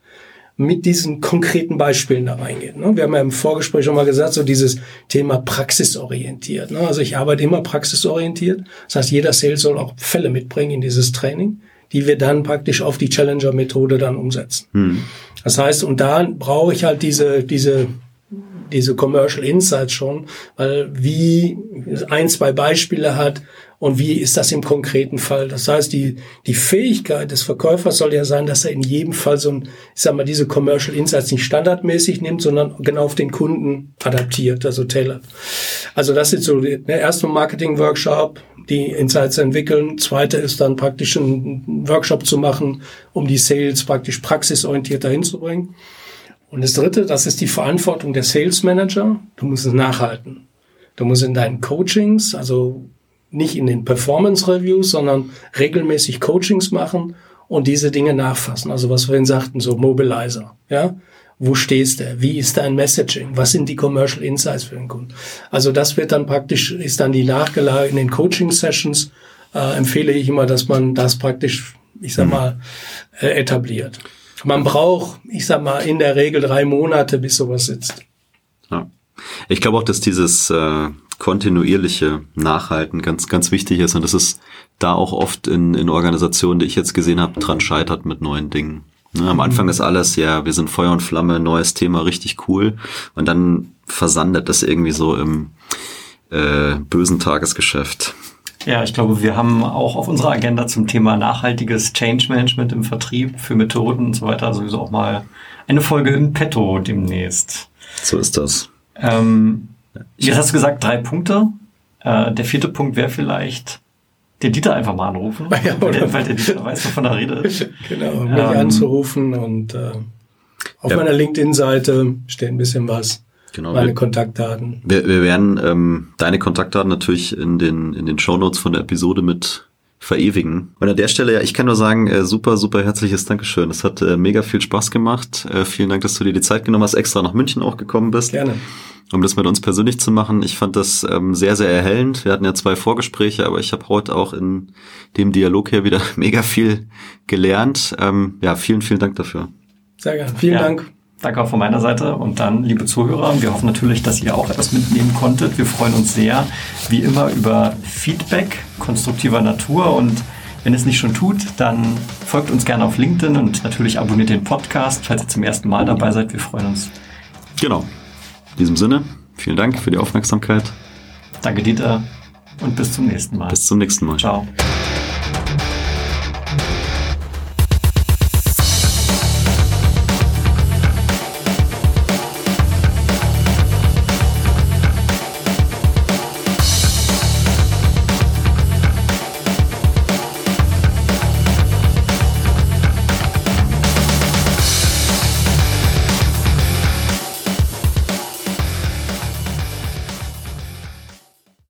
mit diesen konkreten Beispielen da reingeht. Ne? Wir haben ja im Vorgespräch schon mal gesagt, so dieses Thema praxisorientiert. Ne? Also ich arbeite immer praxisorientiert. Das heißt, jeder Sales soll auch Fälle mitbringen in dieses Training, die wir dann praktisch auf die Challenger-Methode dann umsetzen. Hm. Das heißt, und da brauche ich halt diese, diese, diese Commercial Insights schon, weil wie ein, zwei Beispiele hat, und wie ist das im konkreten Fall? Das heißt, die, die Fähigkeit des Verkäufers soll ja sein, dass er in jedem Fall so ein, ich sag mal, diese Commercial Insights nicht standardmäßig nimmt, sondern genau auf den Kunden adaptiert, also tailert. Also das ist so der erste Marketing-Workshop, die Insights entwickeln. Zweite ist dann praktisch ein Workshop zu machen, um die Sales praktisch praxisorientiert dahin zu bringen. Und das dritte, das ist die Verantwortung der Sales Manager. Du musst es nachhalten. Du musst in deinen Coachings, also nicht in den Performance Reviews, sondern regelmäßig Coachings machen und diese Dinge nachfassen. Also was wir vorhin sagten, so Mobilizer, ja. Wo stehst du? Wie ist dein Messaging? Was sind die Commercial Insights für den Kunden? Also das wird dann praktisch, ist dann die nachgelagert in den Coaching Sessions, äh, empfehle ich immer, dass man das praktisch, ich sag mhm. mal, äh, etabliert. Man braucht, ich sag mal, in der Regel drei Monate, bis sowas sitzt. Ja. Ich glaube auch, dass dieses äh, kontinuierliche Nachhalten ganz, ganz wichtig ist. Und das ist da auch oft in, in Organisationen, die ich jetzt gesehen habe, dran scheitert mit neuen Dingen. Ne, am Anfang ist alles, ja, wir sind Feuer und Flamme, neues Thema, richtig cool. Und dann versandet das irgendwie so im äh, bösen Tagesgeschäft. Ja, ich glaube, wir haben auch auf unserer Agenda zum Thema nachhaltiges Change Management im Vertrieb für Methoden und so weiter sowieso auch mal eine Folge im Petto demnächst. So ist das. Ähm, Jetzt hast du gesagt, drei Punkte. Äh, der vierte Punkt wäre vielleicht den Dieter einfach mal anrufen, ja, weil, weil der Dieter weiß, wovon er redet. genau, mich ähm, anzurufen und äh, auf ja. meiner LinkedIn-Seite steht ein bisschen was. Genau, meine wir, Kontaktdaten. Wir, wir werden ähm, deine Kontaktdaten natürlich in den, in den Shownotes von der Episode mit verewigen. Und an der Stelle, ja, ich kann nur sagen, äh, super, super herzliches Dankeschön. Es hat äh, mega viel Spaß gemacht. Äh, vielen Dank, dass du dir die Zeit genommen hast, extra nach München auch gekommen bist. Gerne. Um das mit uns persönlich zu machen. Ich fand das ähm, sehr, sehr erhellend. Wir hatten ja zwei Vorgespräche, aber ich habe heute auch in dem Dialog hier wieder mega viel gelernt. Ähm, ja, vielen, vielen Dank dafür. Sehr gerne. Vielen ja. Dank. Danke auch von meiner Seite und dann, liebe Zuhörer, wir hoffen natürlich, dass ihr auch etwas mitnehmen konntet. Wir freuen uns sehr, wie immer, über Feedback konstruktiver Natur und wenn es nicht schon tut, dann folgt uns gerne auf LinkedIn und natürlich abonniert den Podcast, falls ihr zum ersten Mal dabei seid. Wir freuen uns. Genau. In diesem Sinne, vielen Dank für die Aufmerksamkeit. Danke, Dieter, und bis zum nächsten Mal. Bis zum nächsten Mal. Ciao.